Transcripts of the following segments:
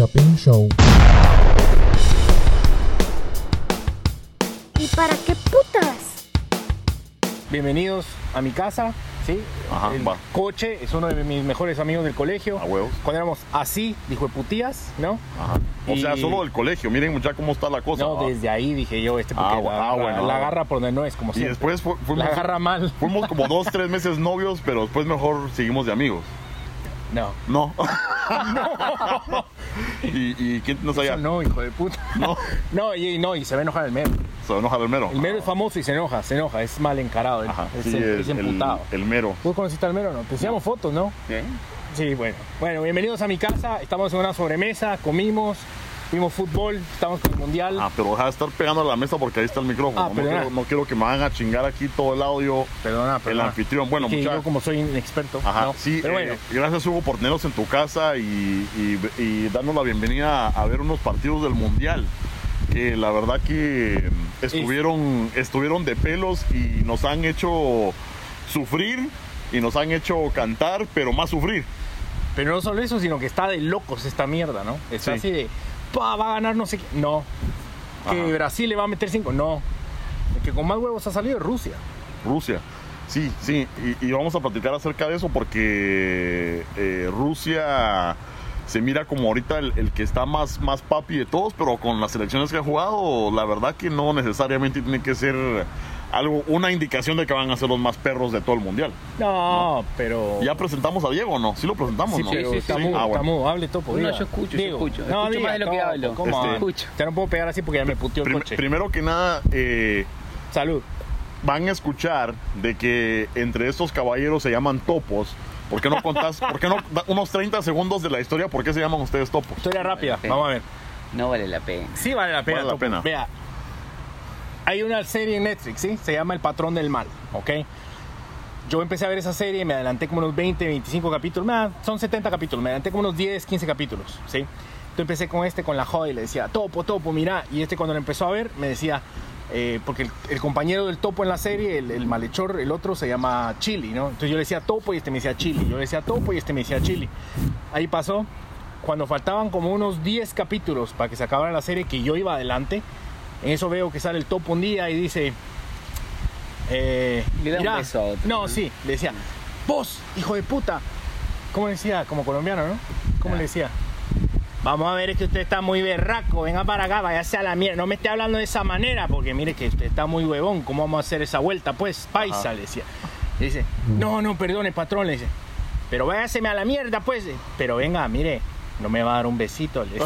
Chapin Show. ¿Y para qué putas? Bienvenidos a mi casa, ¿sí? Ajá, el va. coche es uno de mis mejores amigos del colegio. A huevos. Cuando éramos así, dijo de putías, ¿no? Ajá. O sea, Y- solo del colegio. Miren mucha cómo está la cosa. No, desde ahí dije yo, este Ah, porque la, ah, bueno, la ah. agarra por donde no es, como Y siempre. después fu- fuimos, la agarra mal. fuimos como dos, tres meses novios, pero después mejor seguimos de amigos. No. No. ¿Y, y quién Eso allá? no, hijo de puta. No. No, y, no, y se va a enojar el mero. Se va a enojar el mero. El mero es famoso y se enoja, se enoja, es mal encarado, Ajá. es, Sí, es el, el, emputado. el mero. ¿Vos conociste al mero no? Te enseñamos fotos, ¿no? Sí, bueno. Bueno, bienvenidos a mi casa. Estamos en una sobremesa, comimos, vimos fútbol, estamos con el mundial. Ah, pero deja de estar pegando a la mesa porque ahí está el micrófono. Ah, no, quiero, no quiero que me hagan a chingar aquí todo el audio. Perdona, El perdona. anfitrión. Bueno, Es que mucha- yo como soy inexperto. Ajá, ¿no? sí, Pero eh, bueno, gracias Hugo por tenernos en tu casa y, y, y darnos la bienvenida a ver unos partidos del Mundial. Que la verdad que estuvieron, estuvieron de pelos y nos han hecho sufrir y nos han hecho cantar, pero más sufrir. pero no solo eso, sino que está de locos esta mierda, ¿no? Está Sí. así de, pa, va a ganar no sé qué. No. Que. Brasil le va a meter cinco. No. El que con más huevos ha salido es Rusia. Rusia. Sí, sí, y, y vamos a platicar acerca de eso porque eh, Rusia se mira como ahorita el, el que está más, más papi de todos, pero con las selecciones que ha jugado, la verdad que no necesariamente tiene que ser algo, una indicación de que van a ser los más perros de todo el mundial. No, pero. Ya presentamos a Diego, ¿no? Sí lo presentamos, Sí, ¿no? pero sí, está sí. mudo, Ah, bueno. Hable topo. No, diga. yo escucho, yo escucho. No, Escucho diga, más de lo que hablo. ¿cómo? Este- Escucho. Ya no puedo pegar así porque ya me puteó el Prim- coche. primero que nada, eh, Salud. van a escuchar de que entre estos caballeros se llaman topos. ¿Por qué no contás, por qué no da unos 30 segundos de la historia? ¿Por qué se llaman ustedes topos? Historia rápida. Vamos a ver. No vale la pena. Sí vale la pena. Vale la Topo. pena. Vea, hay una serie en Netflix, ¿sí? Se llama El Patrón del Mal, ¿ok? Yo empecé a ver esa serie, me adelanté como unos 20, 25 capítulos, nada, son 70 capítulos, me adelanté como unos 10, 15 capítulos, ¿sí? Entonces empecé con este, con la joya, y le decía, topo, topo, mira, y este cuando lo empezó a ver, me decía, eh, porque el, el compañero del topo en la serie, el, el malhechor, el otro se llama Chili, ¿no? Entonces yo le decía topo y este me decía Chili, yo le decía topo y este me decía Chili. Ahí pasó, cuando faltaban como unos 10 capítulos para que se acabara la serie, que yo iba adelante, en eso veo que sale el topo un día y dice... Eh, Le da un beso a otro, No, sí, le decía, vos, hijo de puta. ¿Cómo le decía? Como colombiano, ¿no? ¿Cómo Ah. le decía? Vamos a ver, es que usted está muy berraco, venga para acá, váyase a la mierda. No me esté hablando de esa manera, porque mire que usted está muy huevón. ¿Cómo vamos a hacer esa vuelta? Pues, paisa, le decía. Le dice, no, no, perdone, patrón, le dice. Pero váyaseme a la mierda, pues. Pero venga, mire, no me va a dar un besito, le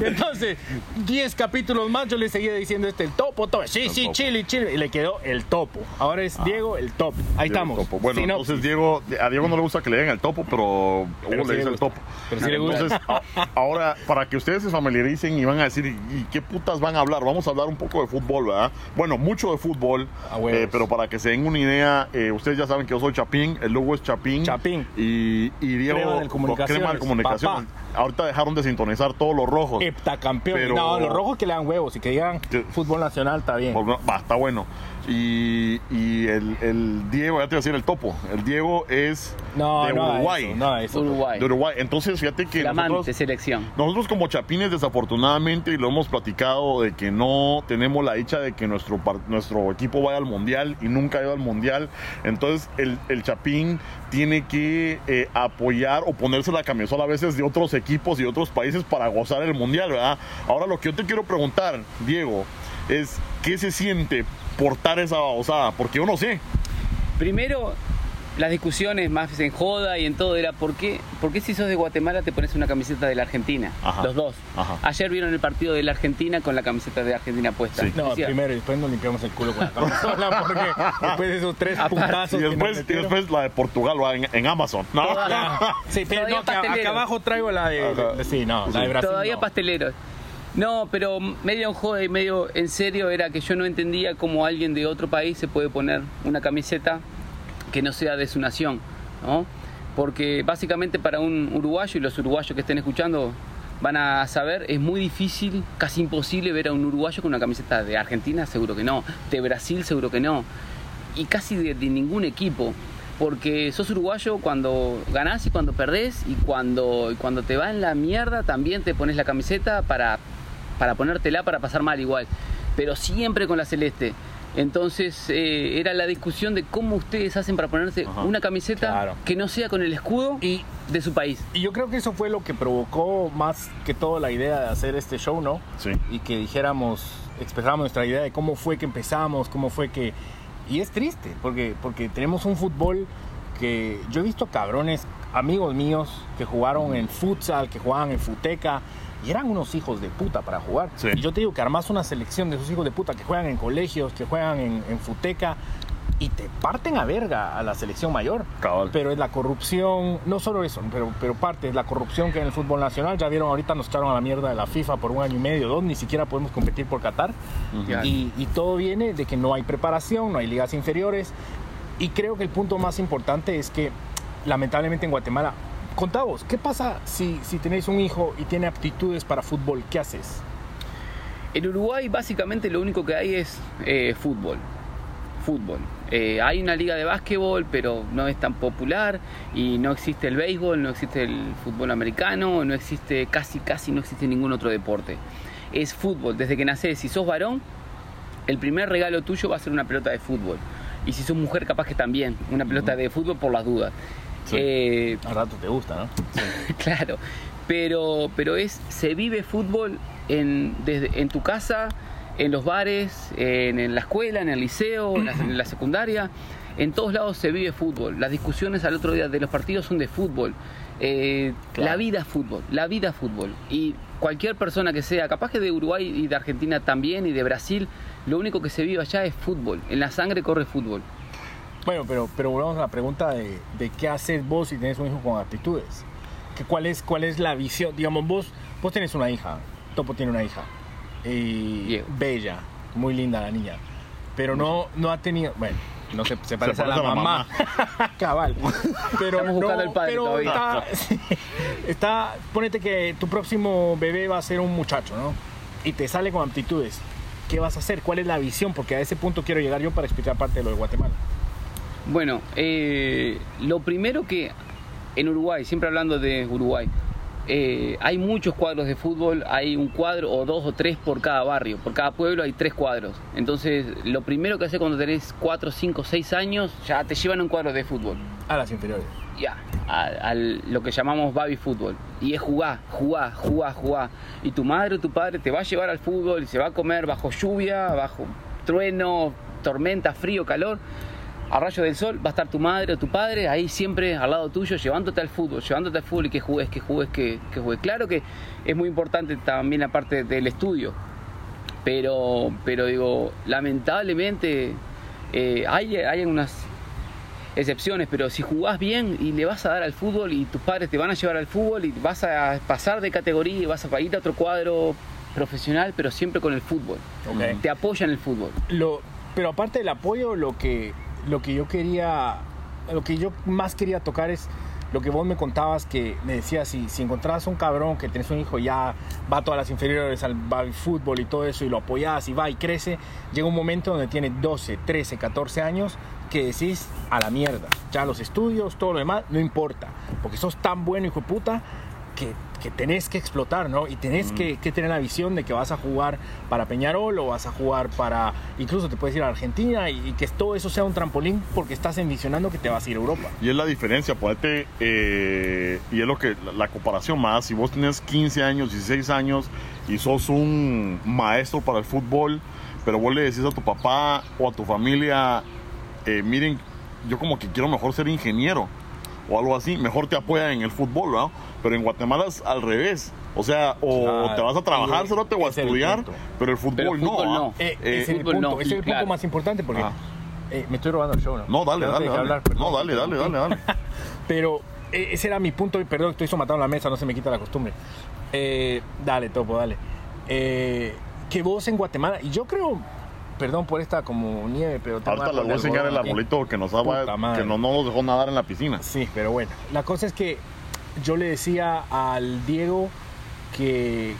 Entonces, 10 capítulos más yo le seguía diciendo este, el topo, topo. Sí, El sí, topo. chile, chile. Y le quedó el topo. Ahora es Diego, el topo. Ahí Diego estamos. Topo. Bueno, Sinopsis. entonces Diego, a Diego no le gusta que le den el topo, pero Pero Hugo sí le dice el topo. Pero sí le gusta. entonces, a- ahora, para que ustedes se familiaricen y van a decir, ¿y qué putas van a hablar? Vamos a hablar un poco de fútbol, ¿verdad? Bueno, mucho de fútbol, A huevos. eh, pero para que se den una idea, eh, ustedes ya saben que yo soy Chapín, el logo es Chapín. Chapín. Y, y Diego, Crema de comunicaciones, Crema de comunicaciones. Ahorita dejaron de sintonizar todos los rojos. Heptacampeón. Pero- No, los rojos que le dan huevos y que digan Que- fútbol nacional está bien. Va, está bueno. Y, y el, el Diego, ya te iba a decir el topo. El Diego es No, de no, Uruguay. eso, no, eso. Uruguay. De Uruguay. Entonces, fíjate que Flamante nosotros, selección. nosotros como chapines, desafortunadamente, y lo hemos platicado, de que no tenemos la dicha de que nuestro, par- nuestro equipo vaya al mundial y nunca ha ido al mundial. Entonces, el, el chapín tiene que eh, apoyar o ponerse la camisola a veces de otros equipos y otros países para gozar el mundial, ¿verdad? Ahora, lo que yo te quiero preguntar, Diego, es ¿qué se siente portar esa babosada? Porque yo no sé. Primero, las discusiones más en joda y en todo era ¿por qué, por qué si sos de Guatemala te pones una camiseta de la Argentina? Ajá. Los dos. Ajá. Ayer vieron el partido de la Argentina con la camiseta de Argentina puesta. Sí. No, Decía, primero y después nos limpiamos el culo con la camisola porque después de esos tres Aparte. puntazos Y después, y la de Portugal va en, en Amazon. No. Ya. Sí, pero no, acá abajo traigo la de, Ajá. de- sí, no, la de Brasil. Todavía no. pasteleros. No, pero medio en joda y medio en serio era que yo no entendía cómo alguien de otro país se puede poner una camiseta que no sea de su nación, ¿no? Porque básicamente para un uruguayo, y los uruguayos que estén escuchando van a saber, es muy difícil, casi imposible ver a un uruguayo con una camiseta de Argentina, seguro que no, de Brasil, seguro que no, y casi de, ningún equipo. porque sos uruguayo cuando ganás y cuando perdés y cuando, y cuando te va en la mierda también te pones la camiseta para, para ponértela para pasar mal igual, pero siempre con la celeste. Entonces eh, era la discusión de cómo ustedes hacen para ponerse Ajá, una camiseta claro. que no sea con el escudo Y- de su país. Y yo creo que eso fue lo que provocó más que todo la idea de hacer este show, ¿no? Sí. Y que dijéramos, expresáramos nuestra idea de cómo fue que empezamos, cómo fue que... Y es triste, porque, porque tenemos un fútbol que yo he visto cabrones, amigos míos, que jugaron en futsal, que jugaban en futeca, y eran unos hijos de puta para jugar. Sí. Y yo te digo que armas una selección de esos hijos de puta que juegan en colegios, que juegan en, en futeca, y te parten a verga a la selección mayor. Cabal. Pero es la corrupción, no solo eso, pero, pero parte, es la corrupción que en el fútbol nacional, ya vieron ahorita nos echaron a la mierda de la FIFA por un año y medio, dos, ni siquiera podemos competir por Qatar. Y todo viene de que no hay preparación, no hay ligas inferiores. Y creo que el punto más importante es que lamentablemente en Guatemala, contavos, ¿qué pasa si, si tenéis un hijo y tiene aptitudes para fútbol? ¿Qué haces? En Uruguay básicamente lo único que hay es eh, fútbol. Fútbol. Eh, hay una liga de básquetbol, pero no es tan popular y no existe el béisbol, no existe el fútbol americano, no existe casi, casi no existe ningún otro deporte. Es fútbol. Desde que nacés, si sos varón, el primer regalo tuyo va a ser una pelota de fútbol. Y si sos mujer, capaz que también, una pelota de fútbol por las dudas. Sí. Eh, Al rato te gusta, ¿no? claro, pero, pero es, se vive fútbol en, desde, en tu casa, en los bares, en, en la escuela, en el liceo, en la, en la secundaria. En todos lados se vive fútbol. Las discusiones al otro día de los partidos son de fútbol. Eh, Claro. La vida es fútbol, la vida es fútbol. Y cualquier persona que sea, capaz que de Uruguay y de Argentina también y de Brasil, lo único que se vive allá es fútbol. En la sangre corre fútbol. Bueno, pero, pero volvamos a la pregunta de, de qué haces vos si tenés un hijo con aptitudes. Que cuál, es, ¿Cuál es la visión? Digamos, vos, vos tenés una hija, Topo tiene una hija, y Diego. bella, muy linda la niña, pero no, no ha tenido, bueno, no se, se parece, a la mamá, cabal, pero Estamos buscando al padre pero todavía. está, sí, está, ponete que tu próximo bebé va a ser un muchacho, ¿no? Y te sale con aptitudes. ¿Qué vas a hacer? ¿Cuál es la visión? Porque a ese punto quiero llegar yo para explicar parte de lo de Guatemala. Bueno, eh, lo primero que en Uruguay, siempre hablando de Uruguay, eh, hay muchos cuadros de fútbol, hay un cuadro o dos o tres por cada barrio, por cada pueblo hay tres cuadros. Entonces, lo primero que haces cuando tenés cuatro, cinco, seis años, ya te llevan a un cuadro de fútbol. A las inferiores. Ya, a, a lo que llamamos baby fútbol. Y es jugar, jugar, jugar, jugar. Y tu madre o tu padre te va a llevar al fútbol y se va a comer bajo lluvia, bajo trueno, tormenta, frío, calor. A rayo del sol va a estar tu madre o tu padre ahí siempre al lado tuyo, llevándote al fútbol, llevándote al fútbol y que juegues, que juegues, que, que juegues. Claro que es muy importante también la parte del estudio, pero, pero digo, lamentablemente eh, hay, hay unas excepciones, pero si jugás bien y le vas a dar al fútbol y tus padres te van a llevar al fútbol y vas a pasar de categoría y vas a ir a otro cuadro profesional, pero siempre con el fútbol. Ok. Te apoyan el fútbol. Lo, pero aparte del apoyo, lo que, lo que yo quería, lo que yo más quería tocar es lo que vos me contabas, que me decías, si, si encontrás un cabrón que tenés un hijo ya va a todas las inferiores al, al fútbol y todo eso, y lo apoyás y va y crece, llega un momento donde tiene 12, 13, 14 años que decís a la mierda. Ya los estudios, todo lo demás, no importa, porque sos tan bueno, hijo de puta, que, que tenés que explotar, ¿no? Y tenés que, que tener la visión de que vas a jugar para Peñarol o vas a jugar para, incluso te puedes ir a Argentina y, y que todo eso sea un trampolín porque estás envisionando que te vas a ir a Europa. Y es la diferencia, ponete, eh, y es lo que la, la comparación más, si vos tenés 15 años, 16 años y sos un maestro para el fútbol, pero vos le decís a tu papá o a tu familia, eh, miren, yo como que quiero mejor ser ingeniero o algo así, mejor te apoyan en el fútbol, ¿no? Pero en Guatemala es al revés. O sea, o Claro. te vas a trabajar, Y cerote, o a el estudiar, pero el fútbol, Pero el fútbol no. no. Eh, Eh, ese es el fútbol punto, no, es el punto claro. más importante porque Ah. eh, me estoy robando el show, ¿no? No, dale, dale, te dale. hablar, no, dale, dale, dale, dale. Pero eh, ese era mi punto, y perdón, estoy matando la mesa, no se me quita la costumbre. Eh, dale, Topo, dale. Eh, que vos en Guatemala, y yo creo, perdón por esta como nieve, pero... te Ahorita les voy a enseñar el arbolito que nos daba, que no, no nos dejó nadar en la piscina. Sí, pero bueno, la cosa es que yo le decía al Diego que,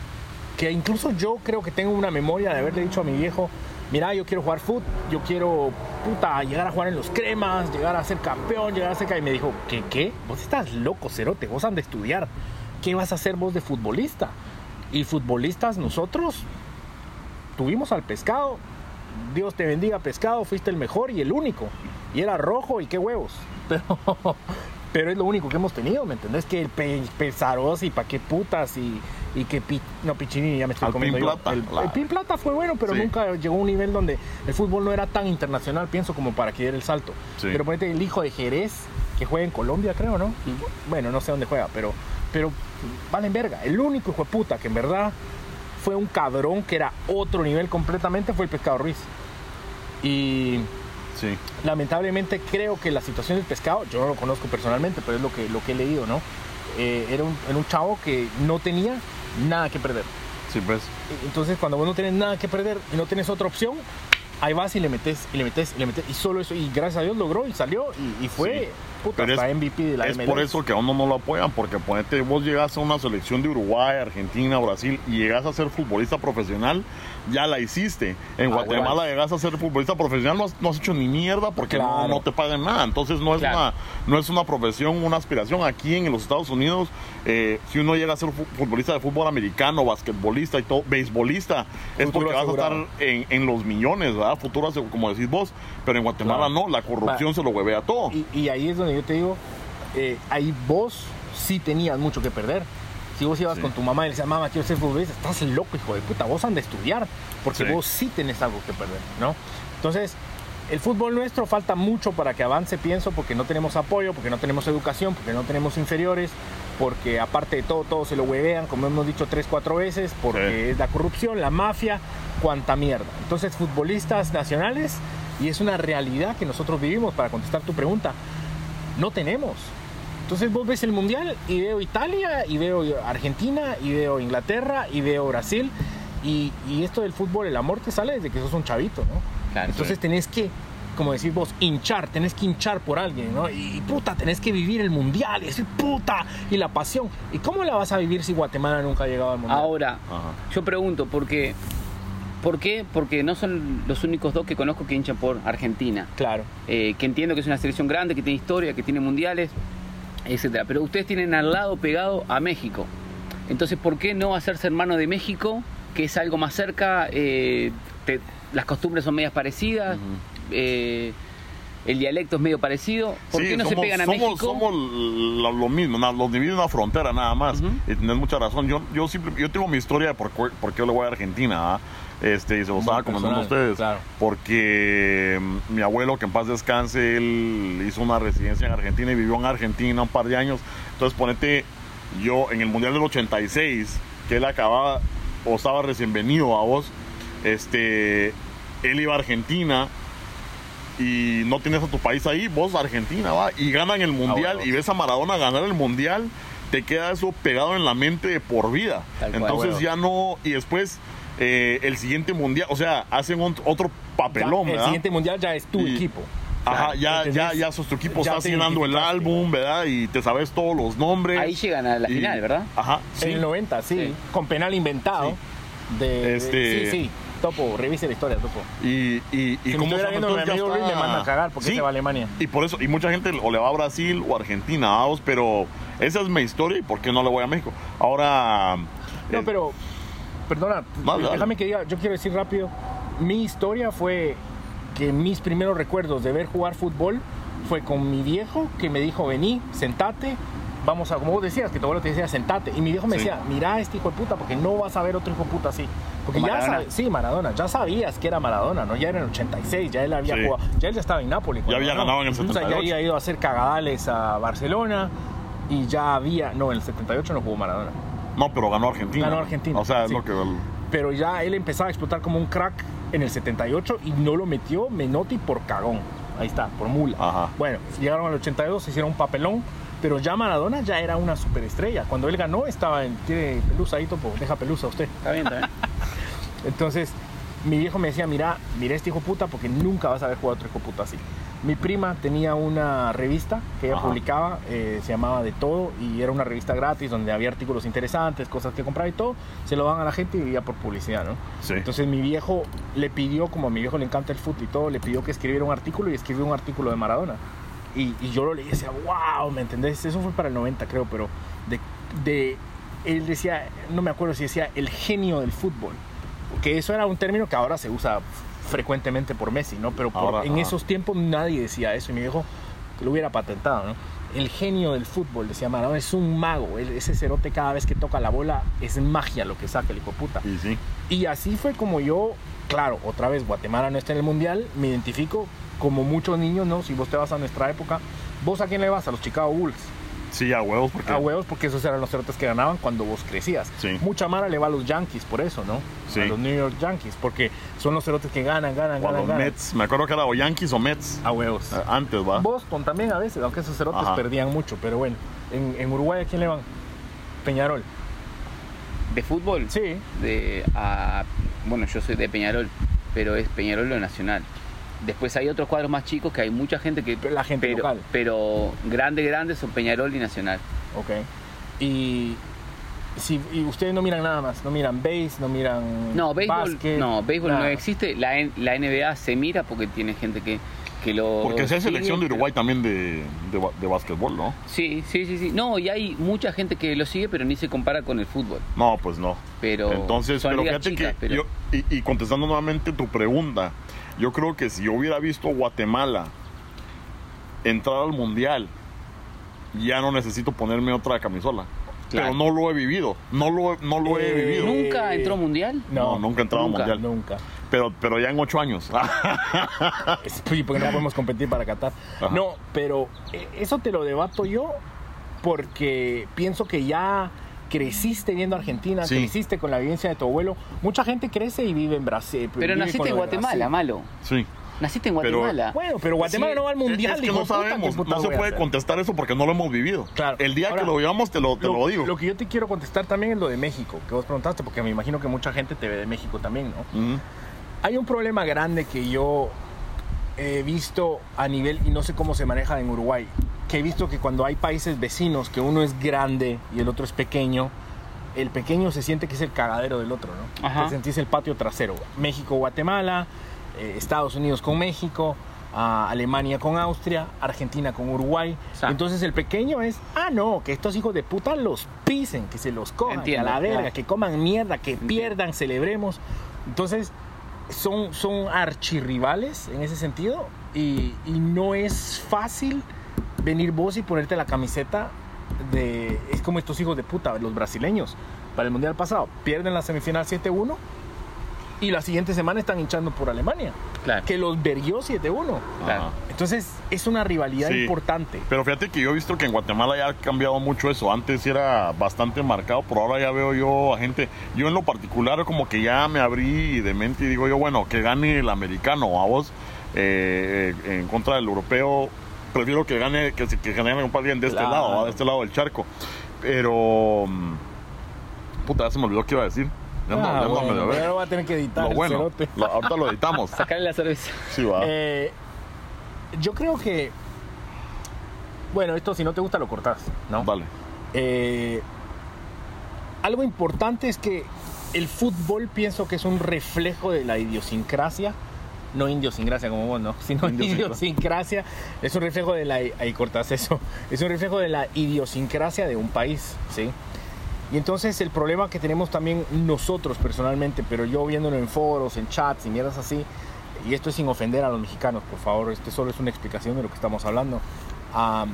que incluso yo creo que tengo una memoria de haberle dicho a mi viejo, mira, yo quiero jugar fútbol, yo quiero, puta, llegar a jugar en los cremas, llegar a ser campeón, llegar a ser... ca-". Y me dijo, ¿qué, qué? Vos estás loco, cerote, vos han de estudiar. ¿Qué vas a hacer vos de futbolista? Y futbolistas nosotros tuvimos al pescado. Dios te bendiga, pescado, fuiste el mejor y el único. Y era rojo y qué huevos. Pero, pero es lo único que hemos tenido, ¿me entendés? Que el pe, pesaros y pa' qué putas y, y que pi- no, Pichini ya me estoy Al comiendo Pin yo. Plata, El, claro. el Pin Plata fue bueno, pero Sí. nunca llegó a un nivel donde el fútbol no era tan internacional, pienso, como para que diera el salto. Sí. Pero ponete el hijo de Jerez, que juega en Colombia, creo, ¿no? Bueno, no sé dónde juega, pero, pero valen verga. El único hijo de puta que en verdad fue un cabrón que era otro nivel completamente fue el Pescado Ruiz. Y Sí. lamentablemente creo que la situación del pescado, yo no lo conozco personalmente, pero es lo que, lo que he leído, ¿no? Eh, era, un, era un chavo que no tenía nada que perder. Sí, pues. Entonces, cuando vos no tienes nada que perder y no tienes otra opción, ahí vas y le metes, y le metes, y le metes, y solo eso, y gracias a Dios logró y salió, y, y fue, Sí. puta, hasta es- MVP de la es por eso que a uno no lo apoyan, porque ponete, vos llegas a una selección de Uruguay, Argentina, Brasil y llegas a ser futbolista profesional, ya la hiciste. En Ah, Guatemala huevas. llegas a ser futbolista profesional, no has, no has hecho ni mierda porque no- Claro. no, te pagan nada. Entonces no es, Claro. una, no es una profesión, una aspiración. Aquí en los Estados Unidos, eh, si uno llega a ser fu- futbolista de fútbol americano, basquetbolista y todo, beisbolista, es porque vas a estar en, en los millones, ¿verdad? Futuro, como decís vos. Pero en Guatemala Claro. no, la corrupción Va. se lo huevea todo. Y, y ahí es donde yo te digo, eh, ahí vos sí tenías mucho que perder. Si vos ibas Sí. con tu mamá y le decías, mamá, quiero ser futbolista, estás loco, hijo de puta, vos han de estudiar, porque Sí. vos sí tenés algo que perder, ¿no? Entonces, el fútbol nuestro falta mucho para que avance, pienso, porque no tenemos apoyo, porque no tenemos educación, porque no tenemos inferiores, porque aparte de todo, todo se lo huevean, como hemos dicho tres, cuatro veces, porque Sí. es la corrupción, la mafia, cuanta mierda. Entonces, futbolistas nacionales, y es una realidad que nosotros vivimos, para contestar tu pregunta, no tenemos. Entonces vos ves el mundial y veo Italia, y veo Argentina, y veo Inglaterra, y veo Brasil, y, y esto del fútbol, el amor te sale desde que sos un chavito, ¿no? Claro. Entonces tenés que, como decís vos, hinchar, tenés que hinchar por alguien, ¿no? Y, puta, tenés que vivir el mundial, y decir puta, y la pasión. ¿Y cómo la vas a vivir si Guatemala nunca ha llegado al mundial? Ahora, Ajá. yo pregunto, ¿por qué? ¿Por qué? Porque no son los únicos dos que conozco que hinchan por Argentina. Claro. Eh, que entiendo que es una selección grande, que tiene historia, que tiene mundiales, etcétera. Pero ustedes tienen al lado pegado a México. Entonces, ¿por qué no hacerse hermano de México, que es algo más cerca? eh, te- las costumbres son medias parecidas, eh, el dialecto es medio parecido. ¿Por Sí, qué no se somos- pegan a somos, México? Somos lo, lo mismo, na- los divide una frontera nada más. Ujú. Y tenés mucha razón. Yo, yo, simple- yo tengo mi historia de por, por qué yo le voy a Argentina. ¿ah? Este, y se lo estaba comentando a ustedes. claro. Porque mm, mi abuelo, que en paz descanse, él hizo una residencia en Argentina y vivió en Argentina un par de años. Entonces, ponete, yo en el Mundial del 86, que él acababa o estaba recién venido a vos, este, él iba a Argentina y no tienes a tu país ahí, vos Argentina, va, y ganan el mundial huevo. y ves a Maradona ganar el mundial, te queda eso pegado en la mente de por vida. Tal cual. Entonces Huevo. ya no, y después eh, el siguiente mundial, o sea, hacen un- otro Ya, papelón, el ¿verdad? siguiente mundial ya es tu Y- equipo. Ajá, ya, ¿entendés? ya, ya sos tu equipo, Ya estás te llenando el álbum, ¿verdad? Y te sabes todos los nombres. Ahí llegan a la Y- final, ¿verdad? Ajá, sí. En el 90, sí, Sí. con penal inventado. De, de- Este- sí, sí, Topo, revise la historia, Topo. Y, y, y Si viendo mi entonces ya amigo Luis, me está- manda a cagar porque Sí, se va a Alemania. Y por eso, y mucha gente o le va a Brasil o Argentina, vamos, pero esa es mi historia y por qué no le voy a México. Ahora. No, eh, pero, perdona, dale. déjame que diga, yo quiero decir rápido, mi historia fue que mis primeros recuerdos de ver jugar fútbol fue con mi viejo que me dijo, vení, sentate, vamos a, como vos decías, que tu abuelo te decía, sentate. Y mi viejo me Sí. decía, mira a este hijo de puta, porque no vas a ver otro hijo de puta así. Porque ya Maradona. sabes, sí, Maradona, ya sabías que era Maradona, ¿no? Ya era en el 86, ya él había Sí. jugado, ya él ya estaba en Nápoles. Ya había ganado en el O sea, ya 78. había ido a hacer cagadales a Barcelona y ya había, no, en el 78 no jugó Maradona. No, pero ganó Argentina. Ganó Argentina, O sea, es lo que. pero ya él empezaba a explotar como un crack en el 78 y no lo metió Menotti por cagón. Ahí está, por mula. Ajá. Bueno, llegaron al 82, hicieron un papelón, pero ya Maradona ya era una superestrella. Cuando él ganó estaba en, tiene pelusa ahí, topo, deja pelusa usted. Está bien, está bien. Entonces, mi viejo me decía, mira, mira este hijo puta porque nunca vas a ver jugar otro hijo puta así. Mi prima tenía una revista que ella Ajá. publicaba, eh, se llamaba De Todo, y era una revista gratis donde había artículos interesantes, cosas que comprar y todo. Se lo dan a la gente y vivía por publicidad, ¿no? Sí. Entonces mi viejo le pidió, como a mi viejo le encanta el fútbol y todo, le pidió que escribiera un artículo y escribió un artículo de Maradona. Y, y yo lo leí y decía, wow, ¿me entendés? Eso fue para el 90, creo, pero de, de- él decía, no me acuerdo si decía el genio del fútbol. Que eso era un término que ahora se usa frecuentemente por Messi, ¿no? Pero por- Ahora, en esos tiempos nadie decía eso y mi viejo lo hubiera patentado, ¿no? El genio del fútbol, decía Maradona, es un mago. Ese cerote cada vez que toca la bola es magia lo que saca el hijo de puta. Y sí. Y así fue como yo, claro, otra vez Guatemala no está en el mundial, me identifico como muchos niños, ¿no? Si vos te vas a nuestra época, ¿vos a quién le vas? A los Chicago Bulls. Sí, a huevos, porque. A huevos, porque esos eran los cerotes que ganaban cuando vos crecías. Sí. Mucha mara le va a los Yankees por eso, ¿no? Sí. A los New York Yankees, porque son los cerotes que ganan, ganan, O a ganan, los ganan. Mets. Me acuerdo que era o Yankees o Mets. A huevos. eh, Antes, va. Boston también a veces, aunque esos cerotes Ajá. perdían mucho, pero bueno. En, en Uruguay, ¿a quién le van? Peñarol. ¿De fútbol? Sí. De, a- bueno, yo soy de Peñarol, pero es Peñarol lo nacional. Después hay otros cuadros más chicos que hay mucha gente que... La gente pero, local. Pero grande, grande son Peñarol y Nacional. Ok. Y, si, y ustedes no miran nada más, no miran base, no miran No, béisbol, básquet, no, béisbol no existe. La, N- la NBA se mira porque tiene gente que, que lo... Porque si hay selección de pero- Uruguay también de, de, básquetbol, ¿no? Sí, sí, sí, sí. No, y hay mucha gente que lo sigue, pero ni se compara con el fútbol. No, pues no. Pero Entonces, son pero ligas fíjate chicas, que pero- yo, y, y contestando nuevamente tu pregunta, yo creo que si yo hubiera visto Guatemala entrar al mundial, ya no necesito ponerme otra camisola. Claro. Pero no lo he vivido, no lo, no lo he Eh, vivido. ¿Nunca entró mundial? No, nunca he entrado nunca, al mundial. Nunca. Pero, pero ya en ocho años. Sí, porque no podemos competir para Qatar. Ajá. No, pero eh, eso te lo debato yo porque pienso que ya creciste viendo Argentina, Sí. creciste con la vivencia de tu abuelo. Mucha gente crece y vive en Brasil. Pero naciste en Guatemala, Brasil. malo. sí. Naciste en Pero- Guatemala. Bueno, pero Guatemala Sí, no va al mundial. es que no de puta, ¿qué sabemos, no se puede contestar eso porque no lo hemos vivido. Claro. El día Ahora, que lo vivamos te lo, te lo, digo. Lo que yo te quiero contestar también es lo de México, que vos preguntaste, porque me imagino que mucha gente te ve de México también, ¿no? Hay un problema grande que yo he visto a nivel, y no sé cómo se maneja en Uruguay, que he visto que cuando hay países vecinos, que uno es grande y el otro es pequeño, el pequeño se siente que es el cagadero del otro, ¿no? Ajá. Te sentís el patio trasero. México, Guatemala, eh, Estados Unidos con México, ah, Alemania con Austria, Argentina con Uruguay. Exacto. Entonces el pequeño es, ah, no, que estos hijos de puta los pisen, que se los cojan, que a Entiendo, la verga, claro. que coman mierda, que pierdan, celebremos. Entonces, son, son archirrivales en ese sentido y, y no es fácil venir vos y ponerte la camiseta de... Es como estos hijos de puta, los brasileños. Para el Mundial pasado, pierden la semifinal 7-1 y la siguiente semana están hinchando por Alemania, Claro. que los verguió 7-1. Claro. Entonces, es una rivalidad Sí. importante. Pero fíjate que yo he visto que en Guatemala ya ha cambiado mucho eso. Antes era bastante marcado, pero ahora ya veo yo a gente. Yo en lo particular, como que ya me abrí de mente y digo yo, bueno, que gane el americano, a vos, eh, eh, en contra del europeo. Prefiero que gane, que, que gane alguien de este Claro. lado, de este lado del charco. Pero. mm, Puta, ya se me olvidó qué iba a decir. Ya ando- Ah, ya ando bueno, medio pero ver. ahora voy a tener que editar Lo el bueno, lo- ahorita lo editamos. Sacarle la cerveza. Sí, va. Eh, yo creo que. Bueno, esto si no te gusta lo cortas, ¿no? Dale. Eh, algo importante es que el fútbol pienso que es un reflejo de la idiosincrasia, no idiosincrasia como vos, ¿no? Sino Idiosincrasia. idiosincrasia, es un reflejo de la ahí cortas eso, es un reflejo de la idiosincrasia de un país, ¿sí? Y entonces el problema que tenemos también nosotros personalmente, pero yo viéndolo en foros, en chats y mierdas así, y esto es sin ofender a los mexicanos, por favor, esto solo es una explicación de lo que estamos hablando. Ah,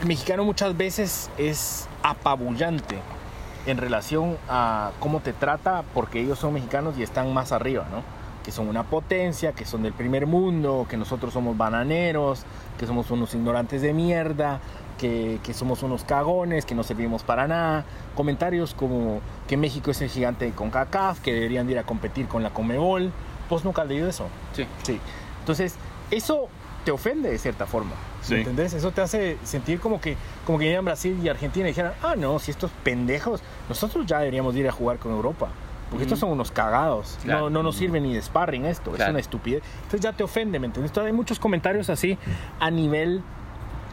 el mexicano muchas veces es apabullante en relación a cómo te trata porque ellos son mexicanos y están más arriba, ¿no? Que son una potencia, que son del primer mundo, que nosotros somos bananeros, que somos unos ignorantes de mierda, que, que somos unos cagones, que no servimos para nada. Comentarios como que México es el gigante de CONCACAF, que deberían de ir a competir con la Comebol. Vos nunca has leído eso. Sí. Sí. Entonces, eso te ofende de cierta forma. Sí. ¿me ¿Entendés? Eso te hace sentir como que, como que vinieran Brasil y Argentina y dijeran, ah, no, si estos pendejos, nosotros ya deberíamos de ir a jugar con Europa. Porque estos son unos cagados. Claro. No, no nos sirve ni de sparring esto. Es Claro. una estupidez. Entonces ya te ofende, ¿me entiendes? Entonces hay muchos comentarios así a nivel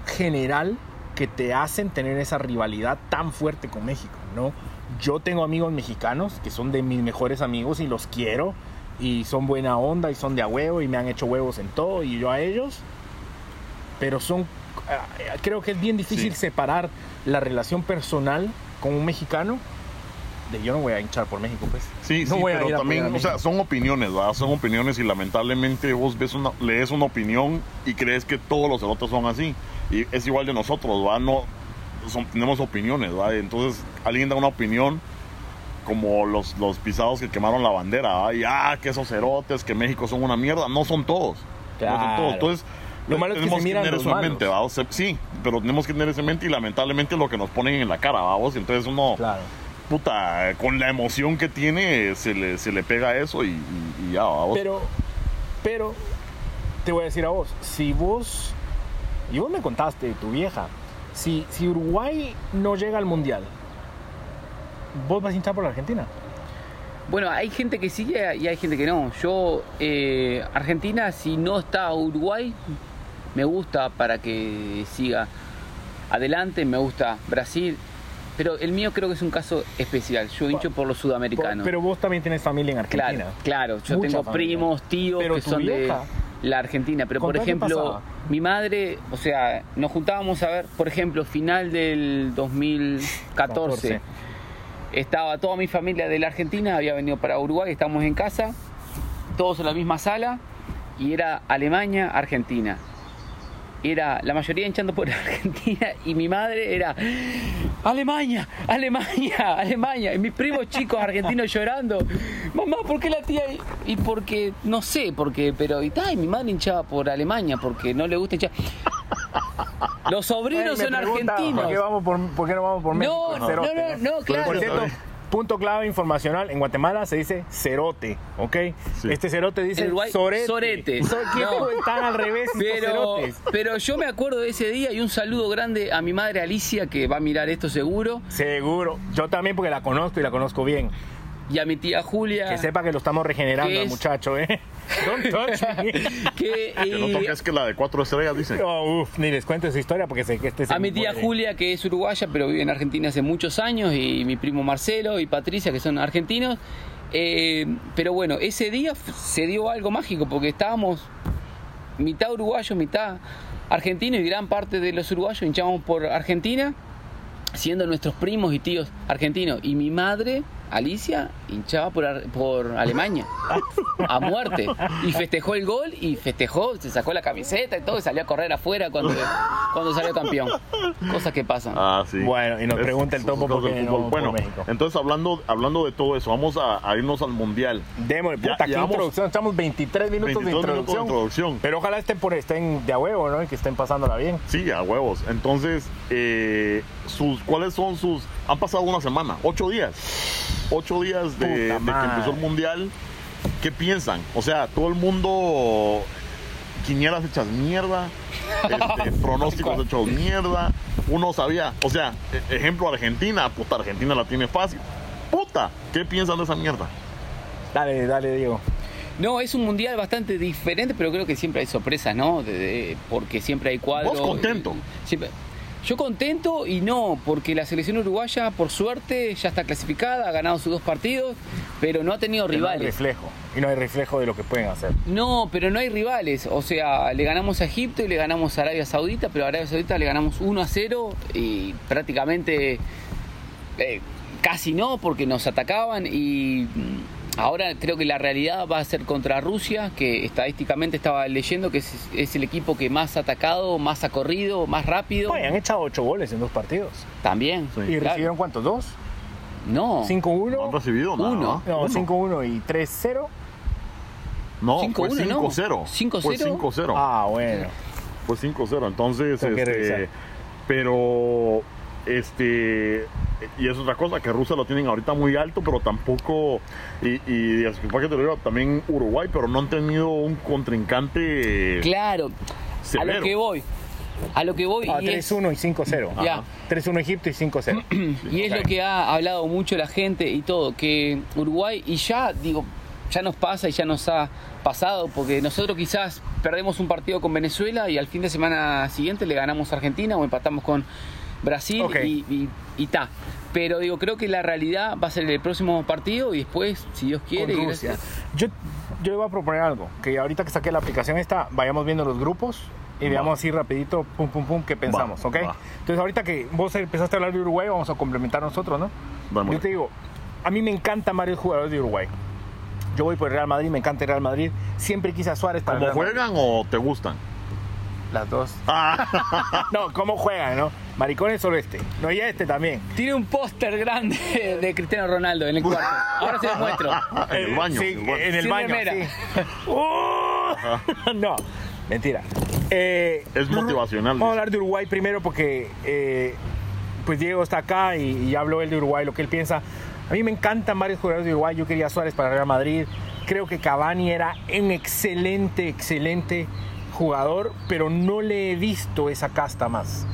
general que te hacen tener esa rivalidad tan fuerte con México, ¿no? Yo tengo amigos mexicanos que son de mis mejores amigos y los quiero y son buena onda y son de a huevo y me han hecho huevos en todo y yo a ellos, pero son, ah, creo que es bien difícil Sí. separar la relación personal con un mexicano de yo no voy a hinchar por México, pues. Sí, No sí, voy a pero ir a también, a o sea, son opiniones, ¿verdad? Son opiniones y lamentablemente vos ves una, lees una opinión y crees que todos los cerotes son así. Y es igual de nosotros, ¿verdad? No, son- tenemos opiniones, ¿verdad? Entonces, alguien da una opinión como los, los pisados que quemaron la bandera, ¿verdad? Y, ah, que esos cerotes, que México son una mierda. No son todos. No son Claro. todos. Entonces, Lo malo es que se miran tener los eso en mente, ¿verdad? O sea, sí, pero tenemos que tener eso en mente y lamentablemente lo que nos ponen en la cara, ¿vamos? Entonces uno Claro. Puta, con la emoción que tiene, se le, se le pega eso y, y- y ya, vamos. Pero, pero, te voy a decir a vos, si vos, y vos me contaste tu vieja, si, si Uruguay no llega al Mundial, vos vas a hinchar por la Argentina. Bueno, hay gente que sigue y hay gente que no. Yo, eh, Argentina, si no está Uruguay, me gusta para que siga adelante, me gusta Brasil. Pero el mío creo que es un caso especial. Yo hincho por los sudamericanos. Pero vos también tienes familia en Argentina. Claro, claro. Yo Mucha tengo familia. primos, tíos Pero que son vieja, de la Argentina. Pero por ejemplo, mi madre, o sea, nos juntábamos a ver, por ejemplo, final del 2014. 14. Estaba toda mi familia de la Argentina, había venido para Uruguay, estábamos en casa, todos en la misma sala, y era Alemania, Argentina. Era la mayoría hinchando por Argentina y mi madre era Alemania, Alemania, Alemania. Y mis primos chicos argentinos llorando. Mamá, ¿por qué la tía? Y porque, no sé, porque, pero, y, tal, y mi madre hinchaba por Alemania porque no le gusta hinchar. Los sobrinos son pregunta, argentinos. ¿por qué, vamos por, por qué no vamos por México? No, no, no, no, claro. Por cierto, punto clave informacional, en Guatemala se dice cerote, ¿ok? Sí. Este cerote dice Uruguay, sorete. sorete. So- ¿Qué No. están al revés estos Pero, cerotes? pero yo me acuerdo de ese día y un saludo grande a mi madre Alicia, que va a mirar esto seguro, Seguro. Yo también porque la conozco y la conozco bien. Y a mi tía Julia. Que sepa que lo estamos regenerando ¿Qué al es? muchacho, ¿eh? Don't touch me. que, Que no y toques que la de cuatro estrellas, dice. Oh, uf, ni les cuento esa historia porque sé que este se a mi tía muere. Julia, que es uruguaya, pero vive en Argentina hace muchos años, y mi primo Marcelo y Patricia, que son argentinos. Eh, pero bueno, ese día se dio algo mágico, porque estábamos mitad uruguayo, mitad argentino, y gran parte de los uruguayos hinchábamos por Argentina, siendo nuestros primos y tíos argentinos. Y mi madre, Alicia, hinchaba por, Ar- por Alemania, a muerte. Y festejó el gol y festejó, se sacó la camiseta y todo, y salió a correr afuera cuando, cuando salió campeón. Cosas que pasan. Ah, sí. Bueno, y nos Es- pregunta el topo cosas por qué del no fútbol. por Bueno, México. entonces hablando, hablando de todo eso, vamos a, a irnos al mundial. Démosle, Ya- puta, llevamos introducción. Estamos 23 minutos 22 de minutos de introducción. introducción. Pero ojalá estén, por, estén de a huevo, ¿no? Y que estén pasándola bien. Sí, a huevos. Entonces, eh, sus, ¿cuáles son sus...? Han pasado una semana, ocho días. Ocho días de, Puta de que empezó el mundial. ¿Qué piensan? O sea, todo el mundo... Quinielas hechas mierda, este, pronósticos hechos mierda. Uno sabía, o sea, e- ejemplo Argentina, puta, Argentina la tiene fácil. Puta, ¿qué piensan de esa mierda? Dale, dale, Diego. No, es un mundial bastante diferente, pero creo que siempre hay sorpresas, ¿no? De- de- porque siempre hay cuadros. ¿Vos contento? y- siempre- Yo contento y no, porque la selección uruguaya, por suerte, ya está clasificada, ha ganado sus dos partidos, pero no ha tenido Que No hay rivales. reflejo. Y no hay reflejo de lo que pueden hacer. No, pero no hay rivales. O sea, le ganamos a Egipto y le ganamos a Arabia Saudita, pero a Arabia Saudita le ganamos 1 a 0 y prácticamente eh, casi no, porque nos atacaban y ahora creo que la realidad va a ser contra Rusia, que estadísticamente estaba leyendo que es, es el equipo que más ha atacado, más ha corrido, más rápido. Oye, han echado 8 goles en dos partidos. También. Sí. ¿Y claro. recibieron cuántos? ¿Dos? No. ¿5-1? No han recibido nada. Uno. No, Uno. 5-1 y 3-0. No, Cinco fue uno, ¿no? 5-0. Cinco Fue cero. 5-0. Ah, bueno. Fue 5-0. Entonces, este, pero, este, y es otra cosa, que Rusia lo tienen ahorita muy alto, pero tampoco, y, y disculpa que te lo diga, también Uruguay, pero no han tenido un contrincante Claro. A severo. lo que voy. A lo que voy Ah, y es- 3-1 y 5-0. Ya. Ajá. 3-1 Egipto y 5-0. Y es lo que ha hablado mucho la gente y todo, que Uruguay, y ya, digo, ya nos pasa y ya nos ha pasado, porque nosotros quizás perdemos un partido con Venezuela y al fin de semana siguiente le ganamos a Argentina o empatamos con Brasil Ok. y, y, y ta. Pero digo, creo que la realidad va a ser el próximo partido y después, si Dios quiere, con Rusia. Yo, yo le voy a proponer algo, que ahorita que saqué la aplicación esta, vayamos viendo los grupos y veamos así rapidito, pum, pum, pum, qué pensamos, Va, ¿ok? va. Entonces ahorita que vos empezaste a hablar de Uruguay, vamos a complementar nosotros, ¿no? Vamos. Yo te digo, a mí me encantan varios jugadores de Uruguay. Yo voy por el Real Madrid, me encanta el Real Madrid. Siempre quise a Suárez ¿Cómo juegan o te gustan? Las dos. Ah, No, ¿cómo juegan, no? Maricones solo este. No, y este también. Tiene un póster grande de Cristiano Ronaldo en el cuarto. Ahora se lo muestro. en el baño. Sí, en el baño. en el Sin baño. remera. sí. ¡Uh! no, mentira. Eh, Es motivacional, Vamos a hablar de Uruguay primero porque eh, pues Diego está acá y, y habló él de Uruguay, lo que él piensa. A mí me encantan varios jugadores de Uruguay. Yo quería a Suárez para Real Madrid. Creo que Cavani era un excelente, excelente jugador, pero no le he visto esa casta más.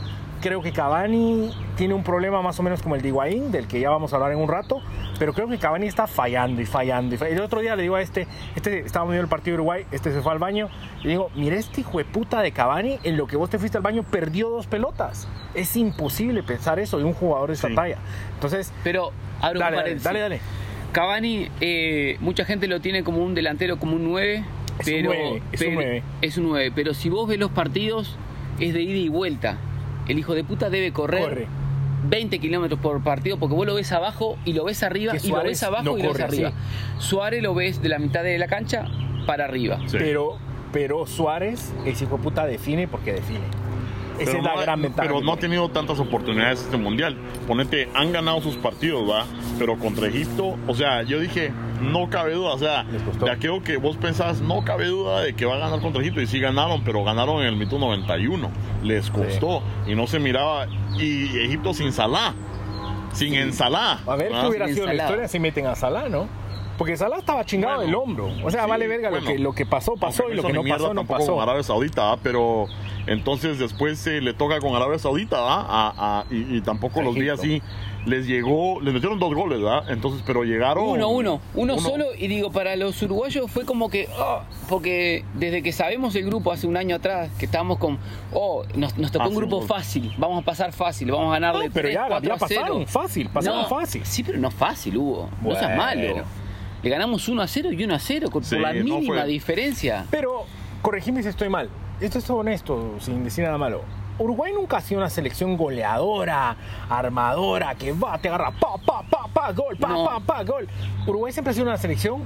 Creo que Cavani tiene un problema más o menos como el de Higuaín, del que ya vamos a hablar en un rato, pero creo que Cavani está fallando y fallando. y fallando. El otro día le digo a este, este estábamos viendo el partido de Uruguay, este se fue al baño, y digo, mira este hijo de puta de Cavani, en lo que vos te fuiste al baño perdió dos pelotas. Es imposible pensar eso de un jugador de esta Sí. talla. Entonces, Pero abro un dale, dale, paréntesis. dale, dale. Cavani, eh, mucha gente lo tiene como un delantero, como un 9. Es un pero, nueve, es un pero- nueve. es un 9. Pero si vos ves los partidos, es de ida y vuelta. El hijo de puta debe correr Corre. 20 kilómetros por partido porque vos lo ves abajo y lo ves arriba Que y lo Suárez ves abajo no y lo ves corre arriba. así. Suárez lo ves de la mitad de la cancha para arriba. Sí. Pero, pero Suárez, ese hijo de puta define porque define. Esa Pero es la no ha- gran ventaja. Pero no ha tenido tantas oportunidades este mundial. Ponete, han ganado sus partidos, ¿va? Pero contra Egipto, o sea, yo dije, no cabe duda, o sea, de aquello que vos pensás, no cabe duda de que va a ganar contra Egipto. Y sí ganaron, pero ganaron en el minuto 91. Les costó y no se miraba. Y Egipto sin Salah, sin ensalada. A ver. ¿qué hubiera sido la historia si meten a Salah, no? Porque Salah estaba chingado Bueno, del hombro. O sea, sí, vale verga bueno. lo, que, lo que pasó, pasó y lo que no pasó, no tampoco pasó. Con Arabia Saudita, ¿va? pero entonces después eh, le toca con Arabia Saudita. A- a- y, y tampoco A los Egipto. así. Les llegó, les metieron dos goles, ¿verdad? Entonces, pero llegaron. Uno, uno, uno solo y digo, para los uruguayos fue como que, oh, porque desde que sabemos el grupo hace un año atrás, que estábamos con, oh, nos, nos tocó Ah, un grupo fácil, vamos a pasar fácil, vamos a ganarle No, pero 3, ya, 4 ya a 0. pasaron, fácil, pasaron No, fácil. Sí, pero no fácil, Hugo, no seas Bueno. malo. Le ganamos 1 a 0 y 1 a 0 con, Sí, por la no mínima fue- diferencia. Pero, corregime si estoy mal. Esto es honesto, sin decir nada malo. Uruguay nunca ha sido una selección goleadora, armadora, que va, te agarra, pa, pa, pa, pa, gol, pa, No. pa, pa, gol. Uruguay siempre ha sido una selección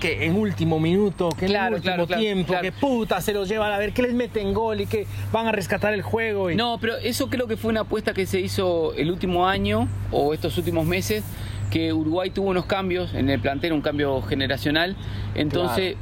que en último minuto, que en Claro, último claro, claro, tiempo, claro. que puta se los llevan a ver, que les meten gol y que van a rescatar el juego. Y... No, pero eso creo que fue una apuesta que se hizo el último año o estos últimos meses, que Uruguay tuvo unos cambios en el plantel, un cambio generacional. Entonces,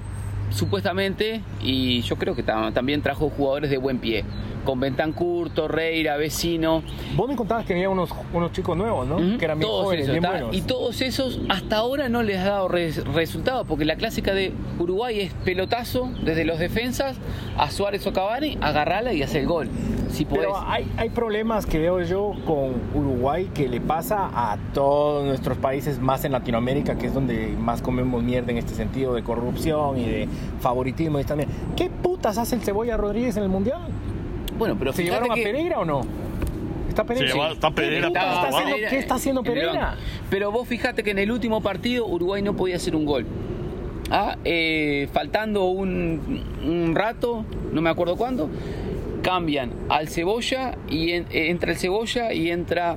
supuestamente, y yo creo que tam- también trajo jugadores de buen pie, con Bentancur, Torreira, Vecino. Vos me contabas que había unos, unos chicos nuevos, ¿no? Que eran bien todos jóvenes, esos, bien ¿tá? buenos. Y todos esos hasta ahora no les ha dado res- resultado, porque la clásica de Uruguay es pelotazo desde los defensas a Suárez o Cavani, agarrarla y hacer el gol. Si podés. Pero hay, hay problemas que veo yo con Uruguay que le pasa a todos nuestros países, más en Latinoamérica, que es donde más comemos mierda en este sentido de corrupción y de favoritismo. Y también. ¿Qué putas hace el Cebolla Rodríguez en el Mundial? Bueno, pero ¿Se fíjate llevaron a que- Pereira o no? ¿Está Pereira? Se lleva- está Pereira, ¿Qué está haciendo, ¿Qué está haciendo Pereira? Pero vos fijate que en el último partido Uruguay no podía hacer un gol. Ah, eh, faltando un, un rato, no me acuerdo cuándo, cambian al Cebolla y en- eh, entra el Cebolla y entra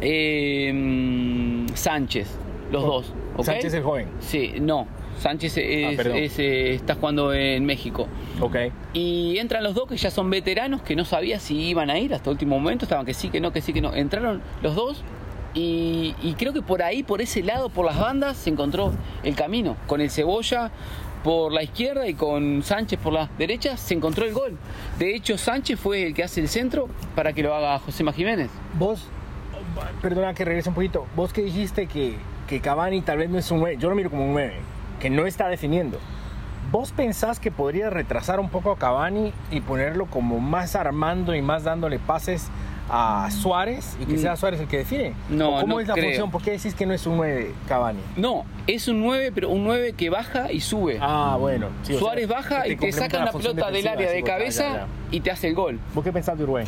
eh, mm, Sánchez, los dos. ¿ok? Sánchez el joven. Sí, no. Sánchez es- Ah, es, eh, está jugando en México. Ok. Y entran los dos que ya son veteranos, que no sabía si iban a ir hasta último momento, estaban que sí, que no, que sí, que no. Entraron los dos y, y creo que por ahí, por ese lado, por las bandas, se encontró el camino. Con el Cebolla por la izquierda y con Sánchez por la derecha, se encontró el gol. De hecho, Sánchez fue el que hace el centro para que lo haga José Jiménez. Vos, perdona que regrese un poquito. Vos que dijiste que, que Cavani tal vez no es un 9, yo lo miro como un 9, que no está definiendo. ¿Vos pensás que podría retrasar un poco a Cavani y ponerlo como más armando y más dándole pases a Suárez y que Mm. sea Suárez el que define? No, ¿O ¿Cómo no es la creo. función? ¿Por qué decís que no es un 9 Cavani? No, es un 9, pero un 9 que baja y sube. Ah, bueno. sí, o Suárez sea, baja y te la función pelota del área de cabeza ya, ya. y te hace el gol. ¿Vos qué pensás de Uruguay?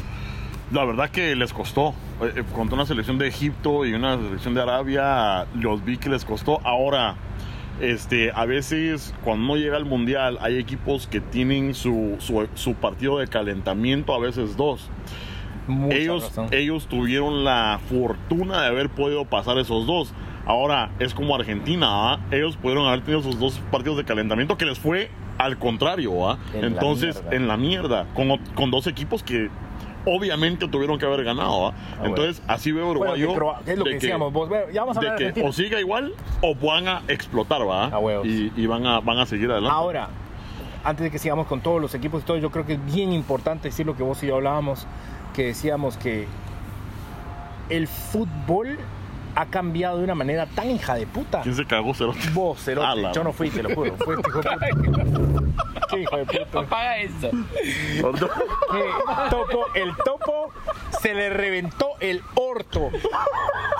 La verdad que les costó. Eh, eh, Contra una selección de Egipto y una selección de Arabia, los vi que les costó. Ahora, este, a veces cuando no llega al mundial, hay equipos que tienen su, su, su partido de calentamiento, a veces dos. Mucha ellos, razón. ellos tuvieron la fortuna de haber podido pasar esos dos. Ahora es como Argentina, ¿ah? ellos pudieron haber tenido sus dos partidos de calentamiento que les fue al contrario. ¿ah? En la Entonces, en la mierda, con, con dos equipos que obviamente tuvieron que haber ganado. ¿ah? Ah, Entonces, así veo Bueno, Uruguay. Croa- es lo de que decíamos vos. Bueno, ya vamos a de que Argentina. o siga igual o van a explotar, ¿va? A huevos. Y, y van, a, van a seguir adelante. Ahora, antes de que sigamos con todos los equipos y todo, yo creo que es bien importante decir lo que vos y yo hablábamos, que decíamos que el fútbol ha cambiado de una manera tan hija de puta. ¿Quién se cagó, Cerote? Vos, cerote. Yo no fui, te lo juro. Fue este hijo de puta. ¿Qué hijo de puta? Apaga eso. Que topo, el topo se le reventó el orto.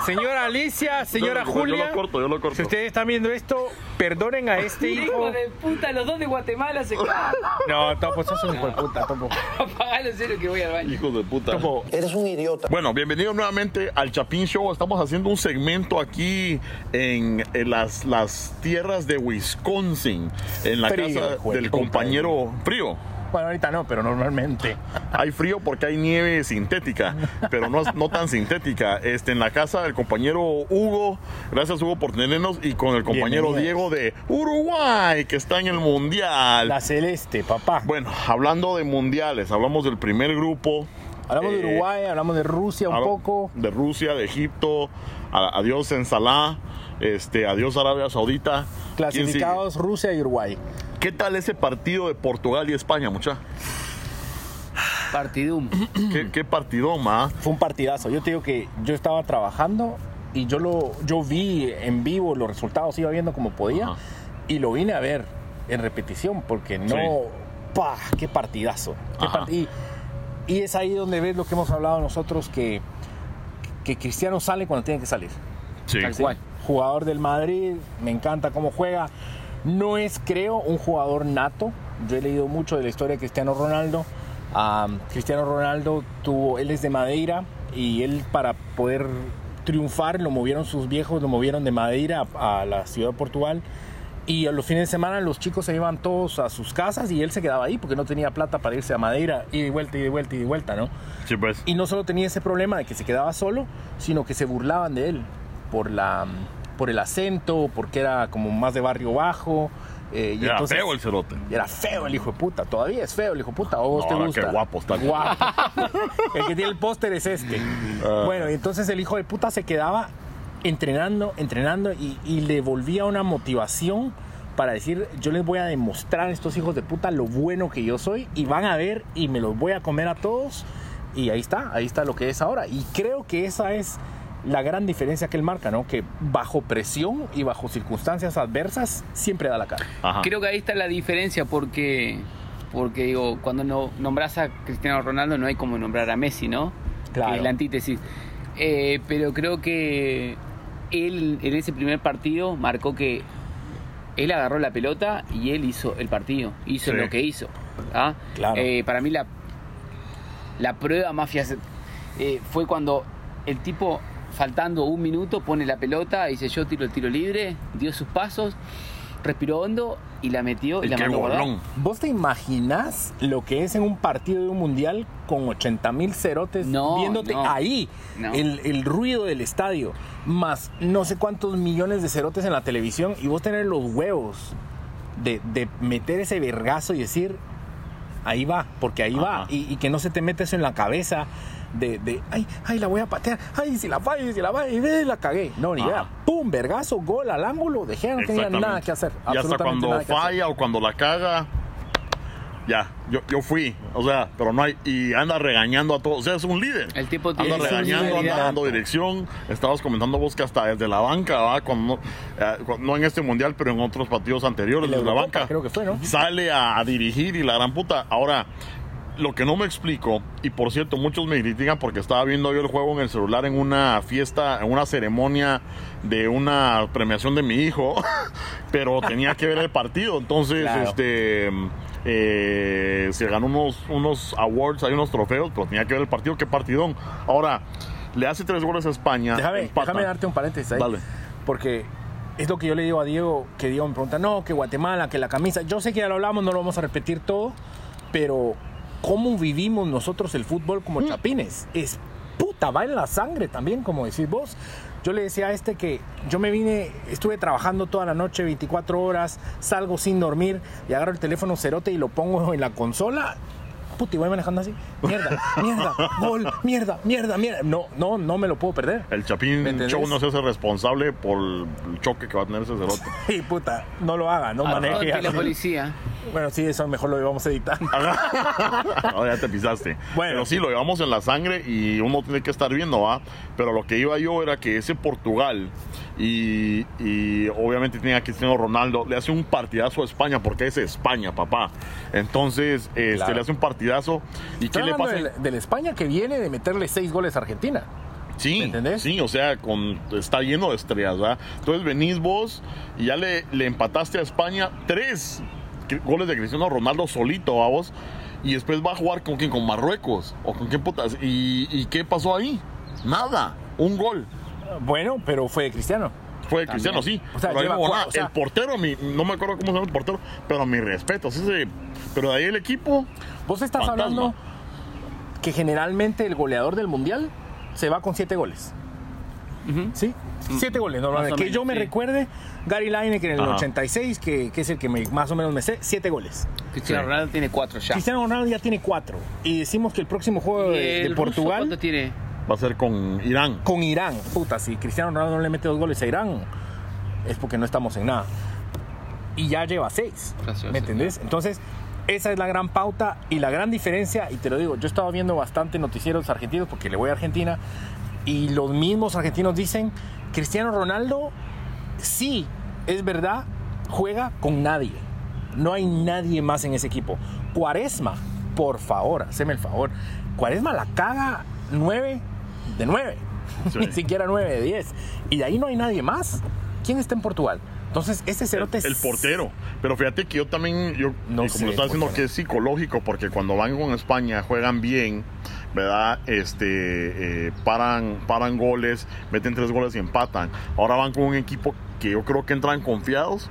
Señora Alicia, señora Yo lo Julia, corto, yo lo corto. si ustedes están viendo esto, perdonen a este hijo. Hijo de puta, los dos de Guatemala se cagan. No, topo, sos un hijo de puta, topo. Apagalo en serio que voy al baño. Hijos de puta. Topo, Eres un idiota. Bueno, bienvenidos nuevamente al Chapín Show. Estamos haciendo un segmento aquí en, en las, las tierras de Wisconsin, en la Frío, casa hijo de del compañero frío. Bueno, ahorita no, pero normalmente. Hay frío porque hay nieve sintética, pero no, no tan sintética. Este, en la casa del compañero Hugo, gracias Hugo por tenernos, y con el compañero Diego de Uruguay, que está en el Mundial. La celeste, papá. Bueno, hablando de mundiales, hablamos del primer grupo. hablamos de eh, Uruguay, hablamos de Rusia un poco. De Rusia, de Egipto, adiós en Salah, este, adiós Arabia Saudita. Clasificados Rusia y Uruguay. ¿Qué tal ese partido de Portugal y España, mucha? Partidum. ¿Qué, qué partidón, ma? Fue un partidazo. Yo te digo que yo estaba trabajando y yo lo yo vi en vivo los resultados, iba viendo como podía Ajá. y lo vine a ver en repetición porque no, Sí. pa, qué partidazo. Qué Ajá. part- y, y es ahí donde ves lo que hemos hablado nosotros que que Cristiano sale cuando tiene que salir. Sí. Tal cual. Jugador del Madrid, me encanta cómo juega. No es, creo, un jugador nato. Yo he leído mucho de la historia de Cristiano Ronaldo. Cristiano Ronaldo tuvo, él es de Madeira y él para poder triunfar lo movieron sus viejos, lo movieron de Madeira a, a la ciudad de Portugal. Y a los fines de semana los chicos se iban todos a sus casas y él se quedaba ahí porque no tenía plata para irse a Madeira y de vuelta y de vuelta y de vuelta, ¿no? Sí, pues. Y no solo tenía ese problema de que se quedaba solo, sino que se burlaban de él por, la, por el acento, porque era como más de barrio bajo. eh, y Era entonces- feo el cerote. Era feo el hijo de puta, todavía es feo el hijo de puta. ¿O vos No, te gusta? qué guapo está. Guapo. el que tiene el póster es este. Ah. Bueno, y entonces el hijo de puta se quedaba entrenando, entrenando y, y le volvía una motivación para decir, yo les voy a demostrar a estos hijos de puta lo bueno que yo soy y van a ver y me los voy a comer a todos. Y ahí está, ahí está lo que es ahora. Y creo que esa es la gran diferencia que él marca, ¿no? Que bajo presión y bajo circunstancias adversas siempre da la cara. Ajá. Creo que ahí está la diferencia porque, porque digo, cuando no, nombras a Cristiano Ronaldo no hay como nombrar a Messi, ¿no? Claro. Que es la antítesis. Eh, pero creo que él en ese primer partido marcó que él agarró la pelota y él hizo el partido, hizo Sí. lo que hizo. ¿ah? Claro. Eh, para mí la, la prueba más fiace- eh, fue cuando el tipo, faltando un minuto, pone la pelota, dice yo tiro el tiro libre, dio sus pasos, respiró hondo y la metió y, Y la qué mandó guardar. ¿Vos te imaginas lo que es en un partido de un mundial con 80 mil cerotes No, viéndote no. ahí? No. El, el ruido del estadio, más no sé cuántos millones de cerotes en la televisión y vos tener los huevos de, de meter ese vergazo y decir, ahí va, porque ahí va, y, y que no se te mete eso en la cabeza. De, de, ay, ay, la voy a patear, ay, si la fallo, si la fallo, y ve, la cagué. No, ni Ajá. idea. Pum, vergazo, gol al ángulo, dejé, no tenía nada que hacer. Y hasta absolutamente cuando falla o cuando la caga, ya, yo, yo fui, o sea, pero no hay, y anda regañando a todos, o sea, es un líder. El tipo anda tiene regañando, anda dando dirección. Estabas comentando vos que hasta desde la banca, ¿va? Cuando, no- eh, cuando- no en este mundial, pero en otros partidos anteriores, desde la banca. creo que fue, ¿no? Sale a, a dirigir y la gran puta. Ahora, lo que no me explico, y por cierto, muchos me critican porque estaba viendo yo el juego en el celular en una fiesta, en una ceremonia de una premiación de mi hijo, pero tenía que ver el partido. Entonces, Claro. este. eh, se ganó unos, unos awards, hay unos trofeos, pero tenía que ver el partido, qué partidón. Ahora, le hace tres goles a España. Déjame, déjame darte un paréntesis ahí. Dale. Porque es lo que yo le digo a Diego, que Diego me pregunta, no, que Guatemala, que la camisa. Yo sé que ya lo hablamos, no lo vamos a repetir todo, pero ¿cómo vivimos nosotros el fútbol como chapines? Es puta, va en la sangre también, como decís vos. Yo le decía a este que yo me vine, estuve trabajando toda la noche, 24 horas, salgo sin dormir y agarro el teléfono cerote y lo pongo en la consola. Puta, y voy manejando así. Mierda, mierda, gol, mierda, mierda, mierda. No, no, no me lo puedo perder. El Chapín. Show no se hace responsable por el choque que va a tener ese cerote. Y puta, no lo haga, no maneje. y la policía. Bueno, sí, eso mejor lo vamos a editar. no, ya te pisaste. Bueno. Pero sí, lo llevamos en la sangre y uno tiene que estar viendo, ¿va? Pero lo que iba yo era que ese Portugal y, y obviamente tenía a Cristiano Ronaldo, le hace un partidazo a España porque es España, papá. Entonces, este, Claro. le hace un partidazo. ¿Y qué le pasa? del, del España que viene de meterle seis goles a Argentina. Sí, ¿Me entendés? sí, o sea, con, está lleno de estrellas, ¿verdad? Entonces venís vos y ya le, le empataste a España tres goles de Cristiano Ronaldo solito a vos y después va a jugar con quién, con Marruecos o con quién putas. ¿Y, y qué pasó ahí? Nada, un gol. Bueno, pero fue de Cristiano. Fue de. Cristiano, sí. O sea, pero lleva o sea- el portero, mi- no me acuerdo cómo se llama el portero, pero mi respeto. así se- pero de ahí el equipo, Vos estás Fantasma. hablando que generalmente el goleador del mundial se va con siete goles. ¿Sí? Siete goles normalmente. Que yo me sí. recuerde, Gary Lineker en el Ajá. 86, que, que es el que me- más o menos me sé, siete goles. Cristiano Sí. Ronaldo tiene cuatro ya. Cristiano Ronaldo ya tiene cuatro. Y decimos que el próximo juego ¿Y de, de Portugal ¿Cuánto tiene? Va a ser con Irán. con Irán. Puta, si Cristiano Ronaldo no le mete dos goles a Irán, es porque no estamos en nada. Y ya lleva seis. Gracioso, ¿Me entendés? Entonces, esa es la gran pauta y la gran diferencia. Y te lo digo, yo estaba viendo bastante noticieros argentinos porque le voy a Argentina. Y los mismos argentinos dicen, Cristiano Ronaldo, sí, es verdad, juega con nadie. No hay nadie más en ese equipo. Cuaresma, por favor, haceme el favor. Cuaresma la caga 9 de 9. Sí. Ni siquiera 9 de 10. Y de ahí no hay nadie más. ¿Quién está en Portugal? Entonces, ese cerote el, el portero. Pero fíjate que yo también, yo, No y sé, como lo estaba diciendo, que es psicológico, porque cuando van con España juegan bien, ¿verdad? Este, eh, paran, paran goles, meten tres goles y empatan. Ahora van con un equipo que yo creo que entran confiados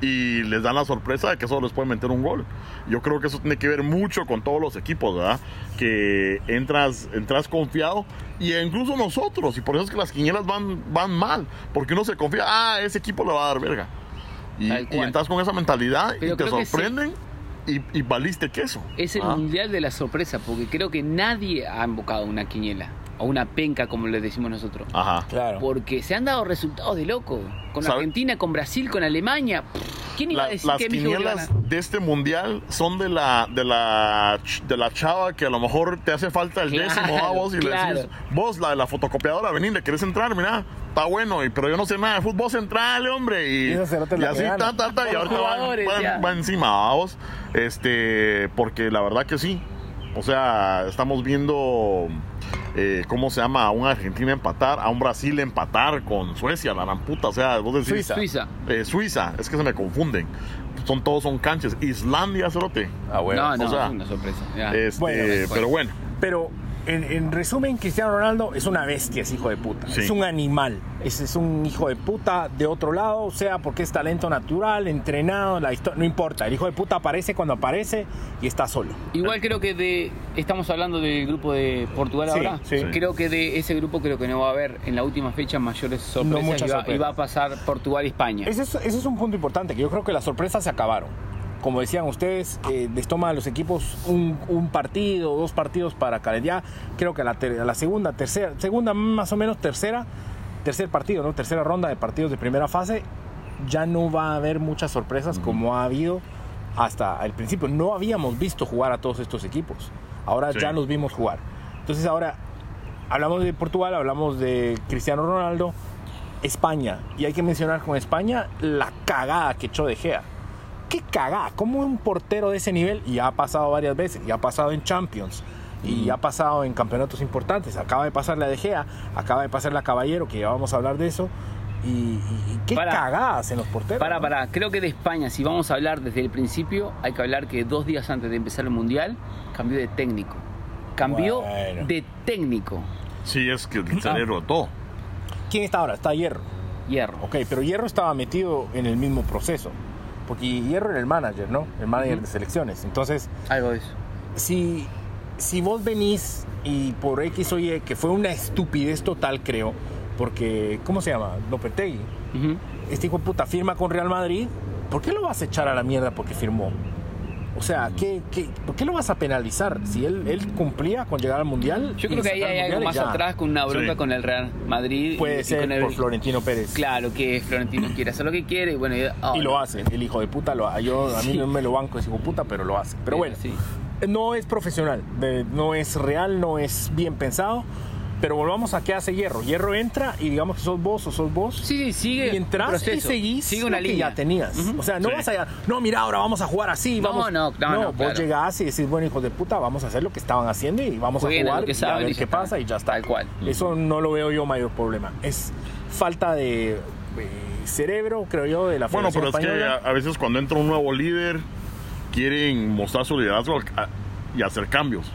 y les dan la sorpresa de que solo les pueden meter un gol. Yo creo que eso tiene que ver mucho con todos los equipos, ¿verdad? Que entras, entras confiado y incluso nosotros, y por eso es que las quinielas van, van mal, porque uno se confía, ah, ese equipo le va a dar verga. Y, y entras con esa mentalidad Pero y te que sí. sorprenden y, y valiste queso. Es el Ah. mundial de la sorpresa, porque creo que nadie ha invocado una quiniela o una penca, como le decimos nosotros. Ajá. Claro. Porque se han dado resultados de loco. Con ¿Sabe? Argentina, con Brasil, con Alemania. ¿Quién iba La- a decir las que quinielas de este mundial son de la de la de la chava que a lo mejor te hace falta el Claro, décimo a vos y claro. le decís vos la de la fotocopiadora vení le querés entrar mira está bueno y, pero yo no sé nada de fútbol central hombre y, Y así ta, ta, ta, y ahorita va, va- encima a vos este porque la verdad que sí o sea estamos viendo eh, ¿Cómo se llama? A un Argentina empatar, a un Brasil empatar con Suecia, la gran puta. O sea, vos decís. Suiza. Suiza. Eh, Suiza, es que se me confunden. Son todos son canchas. Islandia, cerote. Ah, bueno. no, no, o sea, es una sorpresa. Ya. Este, Bueno, pero bueno, Pero en, en resumen, Cristiano Ronaldo es una bestia, es hijo de puta. Sí. Es un animal. Es, es un hijo de puta de otro lado, o sea, porque es talento natural, entrenado, la historia, no importa. El hijo de puta aparece cuando aparece y está solo. Igual creo que de estamos hablando del grupo de Portugal Sí, ahora. sí. Creo que de ese grupo creo que no va a haber en la última fecha mayores sorpresas muchas y, va, sorpresas. y va a pasar Portugal y España. Ese es, ese es un punto importante, que yo creo que las sorpresas se acabaron. Como decían ustedes, eh, les toma a los equipos un, un partido, dos partidos para calentar. Creo que a la, ter- a la segunda, tercera, segunda más o menos tercera, tercer partido, ¿no? Tercera ronda de partidos de primera fase, ya no va a haber muchas sorpresas como ha habido hasta el principio. No habíamos visto jugar a todos estos equipos. Ahora Sí. ya los vimos jugar. Entonces ahora hablamos de Portugal, hablamos de Cristiano Ronaldo, España. Y hay que mencionar con España la cagada que echó De Gea. ¿Qué cagada? ¿Cómo un portero de ese nivel? Y ha pasado varias veces. Y ha pasado en Champions. Y ha pasado en campeonatos importantes. Acaba de pasarle a De Gea. Acaba de pasarle a Caballero, que ya vamos a hablar de eso. Y, y- y qué Para. cagadas en los porteros. Para, ¿no? para, creo que de España, si vamos a hablar desde el principio, hay que hablar que dos días antes de empezar el Mundial, cambió de técnico. Cambió Bueno. de técnico. Sí, es que el cerebro todo. ¿Quién está ahora? Está Hierro. Hierro. Ok, pero Hierro estaba metido en el mismo proceso. Porque Hierro era el manager, ¿no? El manager de selecciones. Entonces, Algo de eso. si, si vos venís y por X o Y, que fue una estupidez total, creo, porque, ¿cómo se llama? Lopetegui. Este hijo de puta firma con Real Madrid, ¿por qué lo vas a echar a la mierda porque firmó? O sea, ¿qué, qué, por qué lo vas a penalizar? Si él, él cumplía con llegar al Mundial. Yo creo que ahí hay algo más ya. atrás con una bronca Sí. con el Real Madrid. Puede y ser con el- por Florentino Pérez. Claro que Florentino quiere hacer lo que quiere y bueno, y, oh, Y lo no. hace, el hijo de puta lo hace. Yo, a mí Sí. no me lo banco ese hijo de puta, pero lo hace. Pero bueno, Sí. no es profesional, de- no es real, no es bien pensado. Pero volvamos a qué hace Hierro. Hierro entra y digamos que sos vos o sos vos. Sí, sigue y entras y seguís sigue una lo que línea. ya tenías. O sea, no Sí. vas allá, no, mira, ahora vamos a jugar así. No, Vamos. no, no, no, vos claro. llegás y decís, bueno, hijos de puta, vamos a hacer lo que estaban haciendo y vamos Jueguen a jugar que y a ver y qué está. pasa y ya está. Tal cual. Eso no lo veo yo mayor problema. Es falta de eh, cerebro, creo yo, de la Bueno, pero es que a, a veces cuando entra un nuevo líder, quieren mostrar su liderazgo y hacer cambios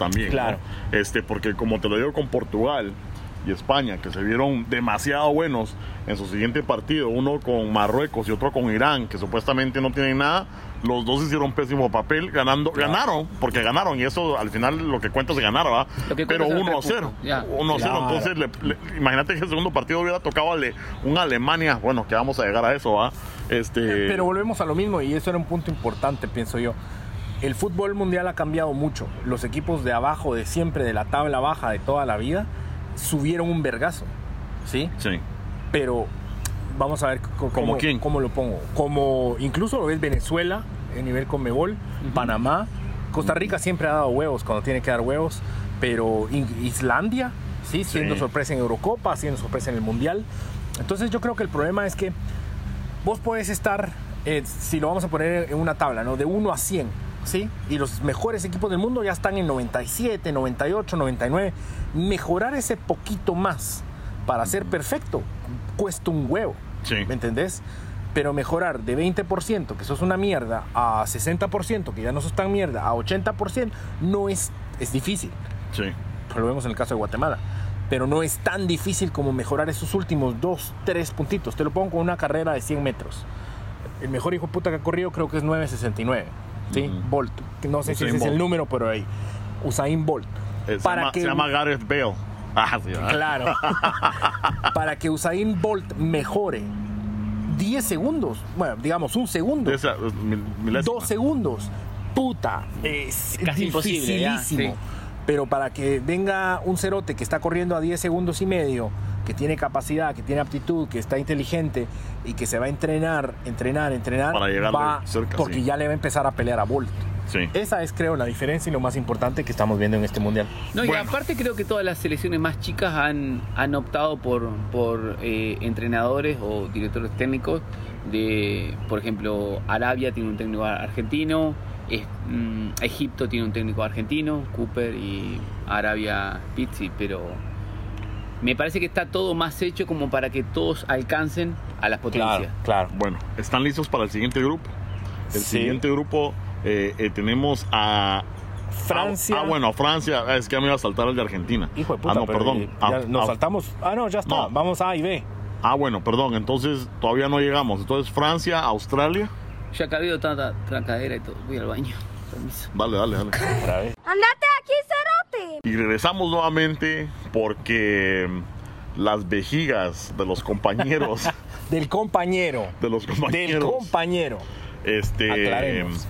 también. ¿no? Claro. Este, porque como te lo digo con Portugal y España, que se vieron demasiado buenos en su siguiente partido, uno con Marruecos y otro con Irán, que supuestamente no tienen nada, los dos hicieron pésimo papel, ganando, ganaron, porque ganaron, y eso al final lo que cuenta es ganar, ¿va? Lo que Pero cuenta es 1 a los tres 0. puntos, ya. 1 a 0, Claro. entonces le- le- imagínate que el segundo partido hubiera tocado ale- un Alemania, bueno, que vamos a llegar a eso, ¿va? Este, Pero volvemos a lo mismo y eso era un punto importante, pienso yo. El fútbol mundial ha cambiado mucho. Los equipos de abajo, de siempre, de la tabla baja de toda la vida, subieron un vergazo. ¿Sí? sí. Pero vamos a ver c- ¿Como cómo, quién? cómo lo pongo. Como incluso lo ves Venezuela, en nivel Conmebol, Panamá. Costa Rica siempre ha dado huevos cuando tiene que dar huevos. Pero Islandia, ¿sí? Siendo Sí. sorpresa en Eurocopa, siendo sorpresa en el Mundial. Entonces yo creo que el problema es que vos puedes estar, eh, si lo vamos a poner en una tabla, ¿no? De 1 a 100, ¿sí? Y los mejores equipos del mundo ya están en 97, 98, 99. Mejorar ese poquito más para ser perfecto cuesta un huevo, Sí. ¿me entendés? Pero mejorar de 20%, que sos una mierda, a 60%, que ya no sos tan mierda, a 80%, no es, es difícil Sí. lo vemos en el caso de Guatemala. Pero no es tan difícil como mejorar esos últimos dos, tres puntitos. Te lo pongo con una carrera de 100 metros. El mejor hijo de puta que ha corrido creo que es 9.69. ¿sí? Ujú. Bolt. Que No sé si ese es el número, pero ahí. Usain Bolt. Eh, se, llama, se llama Gareth Bale. Ah, sí. Claro. para que Usain Bolt mejore 10 segundos. Bueno, digamos un segundo. Esa, eh, mil- dos segundos. Puta, es Casi imposible, ya, dificilísimo. sí. Pero para que venga un cerote que está corriendo a 10 segundos y medio, que tiene capacidad, que tiene aptitud, que está inteligente y que se va a entrenar, entrenar, entrenar, Para llegarle va cerca, porque sí. ya le va a empezar a pelear a Bolt. Sí. Esa es, creo, la diferencia y lo más importante que estamos viendo en este mundial. No, y Bueno. aparte creo que todas las selecciones más chicas han, han optado por, por eh, entrenadores o directores técnicos de, por ejemplo, Arabia tiene un técnico argentino, es- mm, Egipto tiene un técnico argentino, Cooper y Arabia Pizzi, pero me parece que está todo más hecho como para que todos alcancen a las potencias. claro. Bueno, ¿están listos para el siguiente grupo? El Sí. siguiente grupo eh, eh, tenemos a Francia. Ah, bueno, Francia. Ah, Es que ya me iba a saltar el de Argentina. Hijo de puta, Ah, no, pero perdón. ya Ah, nos ah, saltamos. Ah, no, ya está. No. Vamos a A y B. Ah, bueno, perdón. Entonces todavía no llegamos. Entonces Francia, Australia. Ya ha habido tanta trancadera y todo, voy al baño. Permiso. Dale, dale, dale. ¡Andate aquí, Y regresamos nuevamente porque las vejigas de los compañeros, Del compañero. de los Del compañeros, compañero. este, Aclaremos.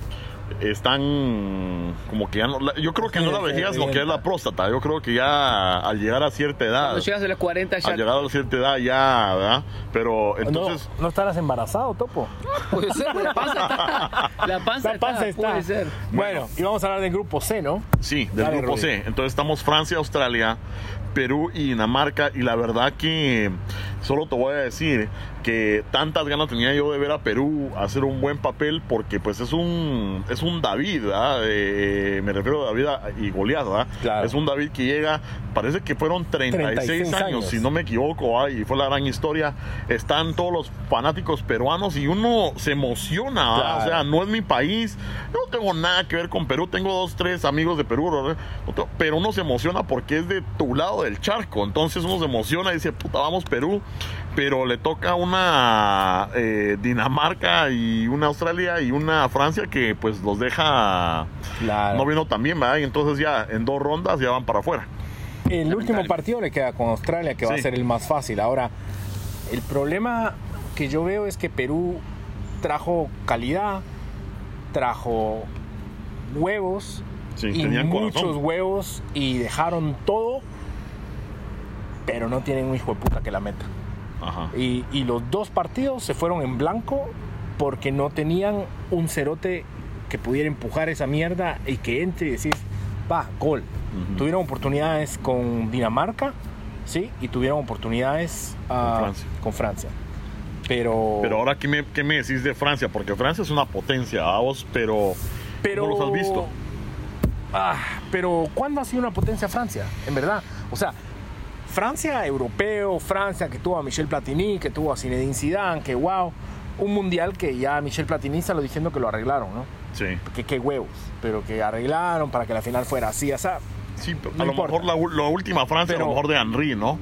Están como que ya no. Yo creo que no la vejiga, sino que es la próstata. Yo creo que ya al llegar a cierta edad. Cuando llegas a los 40 ya Al llegar a cierta edad ya, ¿verdad? Pero entonces. no, no estarás embarazado, Topo. puede ser, la panza está. La panza, La panza está. Puede ser. Bueno, y vamos a hablar del grupo C, ¿no? Sí, del Dale, grupo. C. Entonces estamos Francia, Australia, Perú y Dinamarca. Y la verdad que solo te voy a decir que tantas ganas tenía yo de ver a Perú hacer un buen papel porque pues es un es un David, ¿verdad? Eh, me refiero a David y Goliat, ¿verdad? Claro. Es un David que llega, parece que fueron 36, 36 años, años. si no me equivoco, ¿verdad? y fue la gran historia. Están todos los fanáticos peruanos y uno se emociona, o sea, no es mi país, no tengo nada que ver con Perú, tengo dos, tres amigos de Perú, pero uno se emociona porque es de tu lado del charco, entonces uno se emociona y dice, puta, vamos Perú, pero le toca una eh, Dinamarca y una Australia y una Francia que pues los deja Claro. no vino tan bien, ¿verdad? Y entonces ya en dos rondas ya van para afuera. El último partido le queda con Australia, que va a ser el más fácil. Ahora, el problema que yo veo es que Perú trajo calidad, trajo huevos Sí, y tenían muchos corazón. huevos y dejaron todo, pero no tienen un hijo de puta que la meta. Ajá. Y, y los dos partidos se fueron en blanco porque no tenían un cerote que pudiera empujar esa mierda y que entre y decís, va, gol. Ujú. Tuvieron oportunidades con Dinamarca, ¿sí? Y tuvieron oportunidades ah, Con Francia. con Francia. Pero, Pero ahora, ¿qué me, qué me decís de Francia? Porque Francia es una potencia, vos, pero, pero ¿cómo los has visto? Ah, pero ¿cuándo ha sido una potencia Francia? En verdad. O sea, Francia europeo, Francia que tuvo a Michel Platini, que tuvo a Zinedine Zidane, que wow, un mundial que ya Michel Platini salió diciendo que lo arreglaron, ¿no? Sí, Que qué huevos, pero que arreglaron para que la final fuera así, o sea, sí pero No a lo importa. mejor la, la última Francia, a Pero- lo mejor de Henry, ¿no?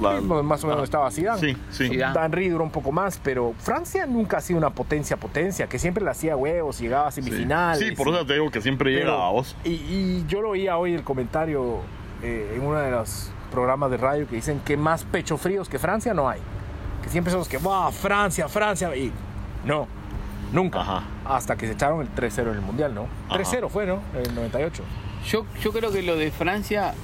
La- pues, más o menos ah, estaba Zidane. Sí, sí. Zidane. Henry duró un poco más, pero Francia nunca ha sido una potencia potencia, que siempre le hacía huevos, llegaba a Sí. semifinales. Sí, por eso te digo que siempre Pero- llega a vos. Y, y yo lo oía hoy el comentario eh, en uno de los programas de radio que dicen que más pecho fríos que Francia no hay. Que siempre son los que, ¡wow! Francia, Francia! Y no, nunca. Ajá. Hasta que se echaron el 3-0 en el Mundial, ¿no? Ajá. 3-0 fue, ¿no? En el 98. Yo, yo creo que lo de Francia,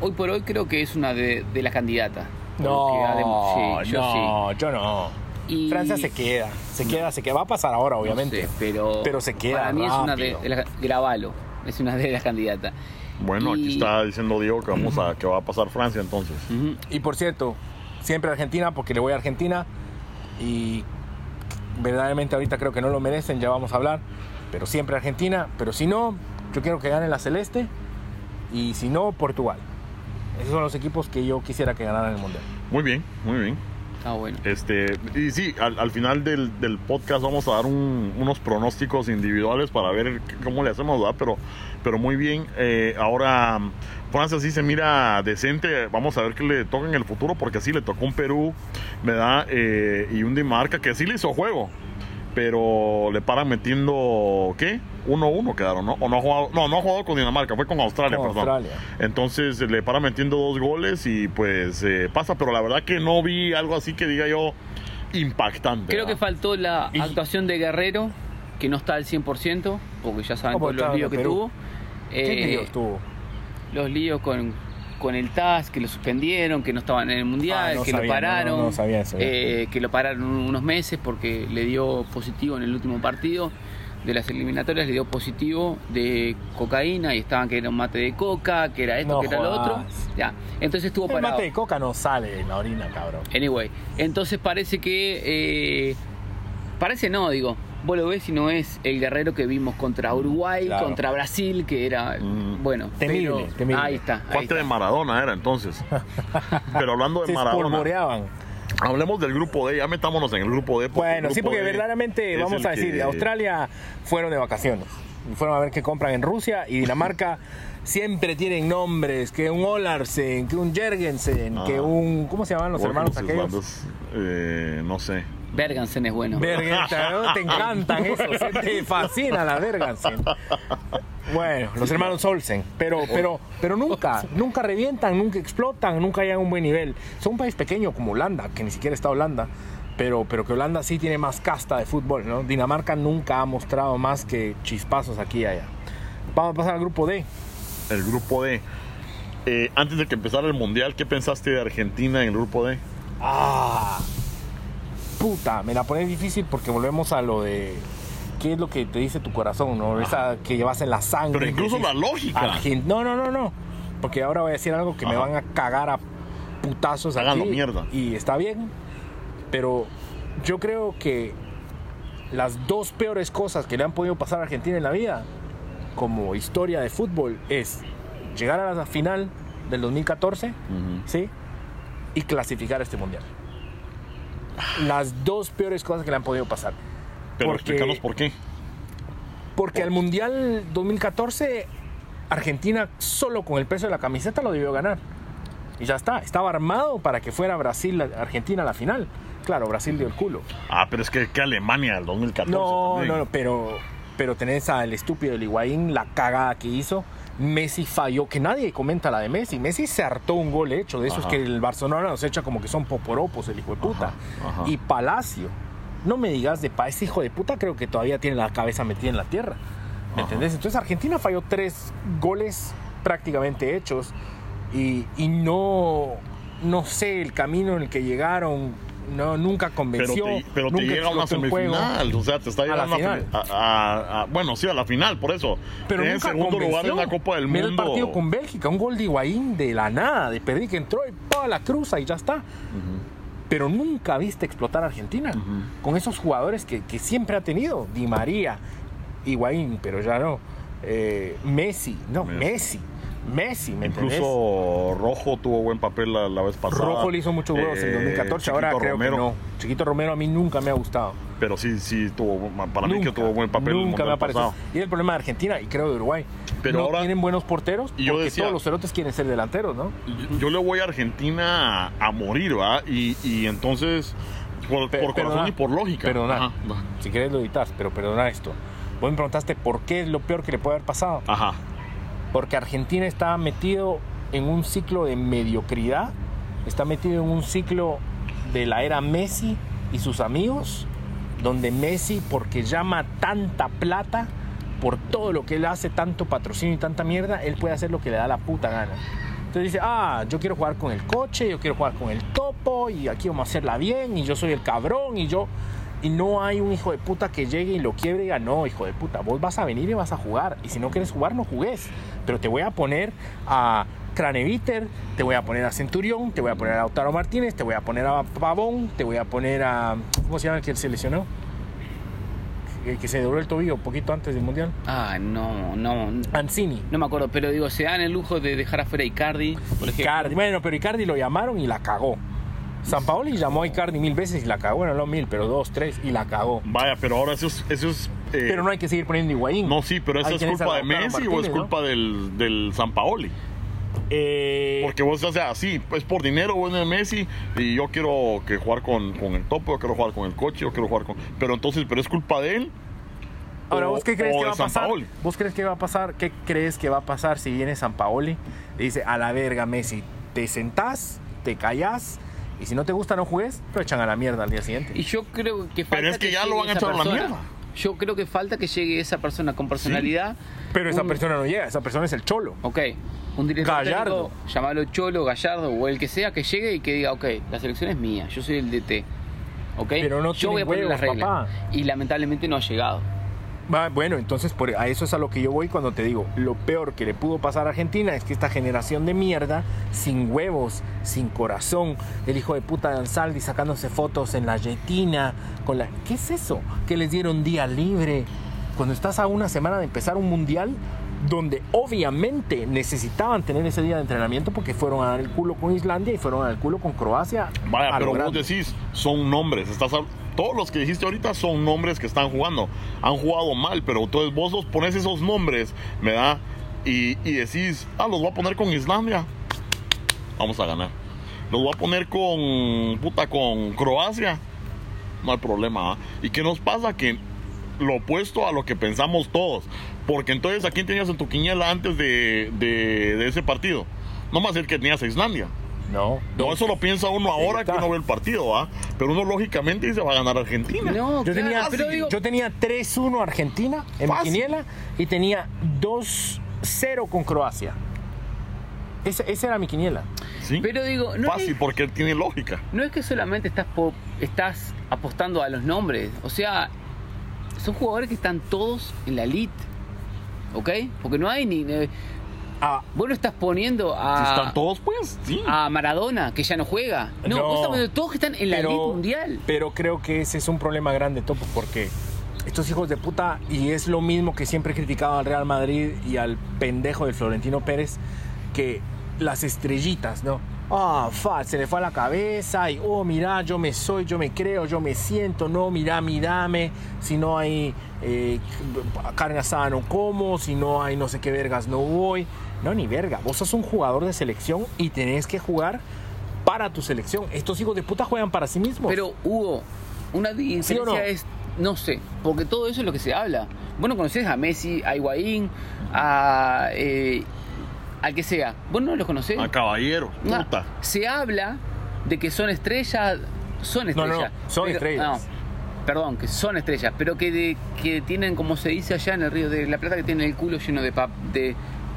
hoy por hoy creo que es una de, de las candidatas. Ha dem- sí, yo no, yo no. sí. Y- Francia se queda, se queda, se queda. Va a pasar ahora, obviamente. No sé, pero, Pero se queda Para mí es una de, rápido. de las. Gravalo, es una de las candidatas. Bueno, aquí está diciendo Diego que vamos a que va a pasar Francia entonces. Y por cierto, siempre Argentina, porque le voy a Argentina. Y verdaderamente ahorita creo que no lo merecen, ya vamos a hablar. Pero siempre Argentina. Pero si no, yo quiero que gane la Celeste. Y si no, Portugal. Esos son los equipos que yo quisiera que ganaran el Mundial. Muy bien, muy bien. Ah, bueno. Este, y sí, al, al final del, del podcast vamos a dar un- unos pronósticos individuales para ver cómo le hacemos, ¿verdad? Pero, pero muy bien. Eh, ahora, Francia sí se mira decente. Vamos a ver qué le toca en el futuro, porque sí le tocó un Perú, ¿verdad? Eh, y un Dinamarca que sí le hizo juego. Pero le paran metiendo, ¿qué? 1-1 quedaron, ¿no? O no ha jugado, no, no ha jugado con Dinamarca, fue con Australia, Con perdón. Australia. Entonces le para metiendo dos goles y pues eh, pasa, pero la verdad que no vi algo así que diga yo impactante. Creo que faltó la Y- actuación de Guerrero, que no está al 100%, porque ya saben ¿Cómo todos los líos que Perú? tuvo. ¿Qué Eh, líos tuvo? los líos con, con el TAS, que lo suspendieron, que no estaban en el Mundial, Ah, no que sabía, lo pararon, no, no sabía eso, ya. eh, que lo pararon unos meses porque le dio positivo en el último partido de las eliminatorias, le dio positivo de cocaína y estaban que era un mate de coca, que era esto, que era lo otro. jodas. Ya, entonces estuvo El parado. mate de coca no sale en la orina, cabrón. Anyway, entonces parece que. eh, parece no, digo. Vos lo ves y no es el guerrero que vimos contra Uruguay, Claro. contra Brasil, que era. Mm. Bueno, Temible, pero- temible. Ahí está. ahí está. de Maradona era entonces. Pero hablando de Se Maradona, hablemos del grupo D, ya metámonos en el grupo D. porque Bueno, sí, porque D verdaderamente, vamos a decir, que- Australia fueron de vacaciones. Fueron a ver qué compran en Rusia y Dinamarca siempre tienen nombres, que un Olarsen, que un Jergensen, Ah. que un... ¿Cómo se llaman los hermanos aquellos? Eh, no sé. Bergansen es bueno. Bergensen, ¿no? Te encantan esos, ¿eh? te fascina la Bergensen. Bueno, los hermanos Olsen, pero, pero, pero nunca, nunca revientan, nunca explotan, nunca llegan a un buen nivel. Son un país pequeño como Holanda, que ni siquiera está Holanda, pero, pero que Holanda sí tiene más casta de fútbol, ¿no? Dinamarca nunca ha mostrado más que chispazos aquí y allá. Vamos a pasar al grupo D. El grupo D. Eh, antes de que empezara el mundial, ¿qué pensaste de Argentina en el grupo D? Ah, puta, me la pones difícil porque volvemos a lo de qué es lo que te dice tu corazón, ¿no? Esa que llevas en la sangre. Pero incluso la lógica. Argen- No, no, no, no. Porque ahora voy a decir algo que me van a cagar a putazos Háganlo mierda. Y está bien. Pero yo creo que las dos peores cosas que le han podido pasar a Argentina en la vida, como historia de fútbol, es llegar a la final del 2014, Ujú. ¿sí? Y clasificar este mundial. Las dos peores cosas que le han podido pasar. Pero Porque- explícanos por qué. Porque al Mundial 2014, Argentina solo con el peso de la camiseta lo debió ganar. Y ya está, estaba armado para que fuera Brasil-Argentina a la final. Claro, Brasil dio el culo. Ah, pero es que, que Alemania del 2014. No, también. no, no, pero, pero tenés al estúpido del Higuaín, la cagada que hizo. Messi falló, que nadie comenta la de Messi. Messi se hartó un gol hecho, de esos Ajá. que el Barcelona nos echa como que son poporopos, el hijo de puta. Ajá, ajá. Y Palacio, no me digas de pa, ese hijo de puta creo que todavía tiene la cabeza metida en la tierra. ¿Me entendés? Entonces Argentina falló tres goles prácticamente hechos y, y no, no sé, el camino en el que llegaron no, nunca Pero convenció. te, pero te nunca llega a una semifinal. O sea, te está A la llegando a, final. a- a- a- Bueno, sí, a la final, por eso. Pero Tiene nunca segundo lugar en la Copa del Mira Mundo. el partido con Bélgica, un gol de Higuaín de la nada, de perdí que entró y pa, la cruza y ya está. Pero nunca viste explotar a Argentina con esos jugadores que, que siempre ha tenido. Di María, Higuaín, pero ya no. Eh, Messi, no, Messi. Messi. Messi, ¿me entendés? Incluso Rojo tuvo buen papel la, la vez pasada. Rojo le hizo muchos huevos en Eh, 2014, ahora Chiquito creo Romero, que no. Chiquito Romero a mí nunca me ha gustado. Pero sí, sí, tuvo, para mí que tuvo buen papel el Nunca me ha parecido. Y es el problema de Argentina y creo de Uruguay. Pero no ahora- tienen buenos porteros Y yo porque decía- todos los cerotes quieren ser delanteros, ¿no? Yo, yo le voy a Argentina a, morir, ¿va? Y, y entonces, por, corazón perdona, y por lógica. Perdona, Ajá, si quieres lo editas, pero perdona esto. Vos me preguntaste por qué es lo peor que le puede haber pasado. Ajá. Porque Argentina está metido en un ciclo de mediocridad, está metido en un ciclo de la era Messi y sus amigos, donde Messi, porque llama tanta plata, por todo lo que él hace, tanto patrocinio y tanta mierda, él puede hacer lo que le da la puta gana. Entonces dice, ah, yo quiero jugar con el coche, yo quiero jugar con el topo, y aquí vamos a hacerla bien, y yo soy el cabrón, y yo... Y no hay un hijo de puta que llegue y lo quiebre y diga, no, hijo de puta, vos vas a venir y vas a jugar. Y si no quieres jugar, no jugues. Pero te voy a poner a Craneviter, te voy a poner a Centurión, te voy a poner a Lautaro Martínez, te voy a poner a Pavón, te voy a poner a... ¿Cómo se llama el que se lesionó? El que se dobló el tobillo poquito antes del Mundial. Ah, no, no. Ancini. No me acuerdo, pero digo, se dan el lujo de dejar afuera a Icardi, por ejemplo. Icardi. Bueno, pero Icardi lo llamaron y la cagó. San Paoli llamó a Icardi mil veces y la cagó. Bueno, no mil, pero dos, tres y la cagó. Vaya, pero ahora eso es. Eso es eh, Pero no hay que seguir poniendo Higuaín. no, sí, pero esa es culpa de Messi o es Martínez, ¿no? culpa del, del San Paoli. Eh, Porque vos, o sea, sí, es por dinero, vos de Messi, y yo quiero que jugar con, con el topo, yo quiero jugar con el coche, yo quiero jugar con. Pero entonces, ¿pero es culpa de él? Ahora, o- ¿vos qué crees que de va a San pasar? Paoli? ¿Vos crees que va a pasar? ¿Qué crees que va a pasar si viene San Paoli? Y dice, a la verga, Messi, te sentás, te callás, y si no te gusta no jugues, lo echan a la mierda al día siguiente. Y yo creo que Pero es que ya lo van a echar a la mierda. Yo creo que falta que llegue esa persona con personalidad. Pero esa Un- persona no llega, esa persona es el cholo. Ok, un director Gallardo. técnico, llamalo Cholo, Gallardo o el que sea, que llegue y que diga, ok, la selección es mía, yo soy el DT. ¿Ok? Pero no yo voy a poner las reglas. papá. Y lamentablemente no ha llegado. Bueno, entonces por, a eso es a lo que yo voy cuando te digo, lo peor que le pudo pasar a Argentina es que esta generación de mierda, sin huevos, sin corazón, el hijo de puta de Ansaldi sacándose fotos en la yetina, con la... ¿Qué es eso? Que les dieron día libre. Cuando estás a una semana de empezar un mundial donde obviamente necesitaban tener ese día de entrenamiento porque fueron a dar el culo con Islandia y fueron a dar el culo con Croacia. Vaya, pero vos decís, son nombres. Estás hab- todos los que dijiste ahorita son nombres que están jugando. Han jugado mal, pero entonces vos los pones esos nombres, me da, y, y decís, ah, los voy a poner con Islandia. Vamos a ganar. Los voy a poner con, puta, con Croacia. No hay problema. ¿ah? ¿Y qué nos pasa? Que lo opuesto a lo que pensamos todos. Porque entonces, ¿a quién tenías en tu quiniela antes de, de- de ese partido? No más el que tenías a Islandia. No. No, eso lo piensa uno ahora que uno ve el partido, ¿va? Pero uno lógicamente dice va a ganar Argentina. No, Yo claro, tenía, pero digo, yo tenía 3-1 Argentina en mi quiniela y tenía 2-0 con Croacia. Esa, esa era mi quiniela. ¿Sí? pero digo, no Fácil, es, porque él tiene lógica. no es que solamente estás, po- estás apostando a los nombres. O sea, son jugadores que están todos en la elite. ¿Ok? Porque no hay ni... eh, Ah, vos no estás poniendo a... están todos, pues, sí. a Maradona, que ya no juega. No, No. vos estás poniendo todos que están en la elite mundial. Pero creo que ese es un problema grande, Topo, porque estos hijos de puta, y es lo mismo que siempre he criticado al Real Madrid y al pendejo del Florentino Pérez, que las estrellitas, ¿no? Ah, fa, se le fue a la cabeza y, oh, mira, yo me soy, yo me creo, yo me siento, no, mira, mírame, si no hay eh, carne asada no como, si no hay no sé qué vergas no voy. No, ni verga, vos sos un jugador de selección y tenés que jugar para tu selección. Estos hijos de puta juegan para sí mismos. Pero Hugo, una diferencia no? es, no sé, porque todo eso es lo que se habla. Vos no conocés a Messi, a Higuaín, a eh, al que sea. Vos no los conocés. A caballero, No, puta. se habla de que son estrellas, son No, no, estrellas. son pero- estrellas. no, perdón, que son estrellas, pero que, de- que tienen, como se dice allá en el Río de la Plata, que tienen el culo lleno de, pa- de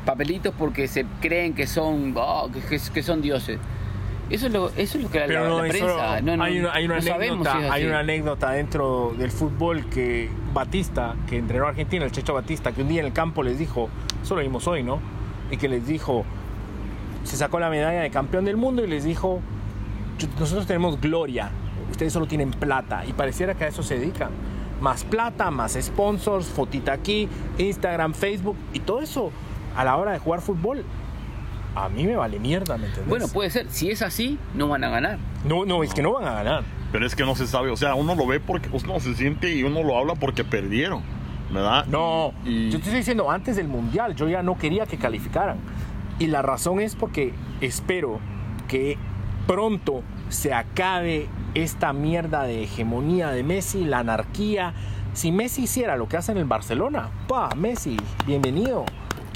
papelitos porque se creen que son, oh, que, son dioses. Eso es lo, eso es lo que la, Pero no, la prensa. no, no, hay una, hay una sabemos anécdota, si hay una anécdota dentro del fútbol que Batista, que entrenó a Argentina, el Checho Batista, que un día en el campo les dijo, eso lo vimos hoy, ¿no? Y que les dijo, se sacó la medalla de campeón del mundo y les dijo, "Yo- nosotros tenemos gloria, ustedes solo tienen plata. Y pareciera que a eso se dedican. Más plata, más sponsors, fotita aquí, Instagram, Facebook y todo eso a la hora de jugar fútbol. A mí me vale mierda, ¿me entiendes? Bueno, puede ser. Si es así, no van a ganar. no, no, es que no van a ganar. Pero es que no se sabe, o sea, uno lo ve porque uno se siente y uno lo habla porque perdieron, ¿verdad? No, Y- yo te estoy diciendo antes del mundial, yo ya no quería que calificaran. Y la razón es porque espero que pronto se acabe esta mierda de hegemonía de Messi, la anarquía. Si Messi hiciera lo que hace en el Barcelona, pa, Messi, bienvenido.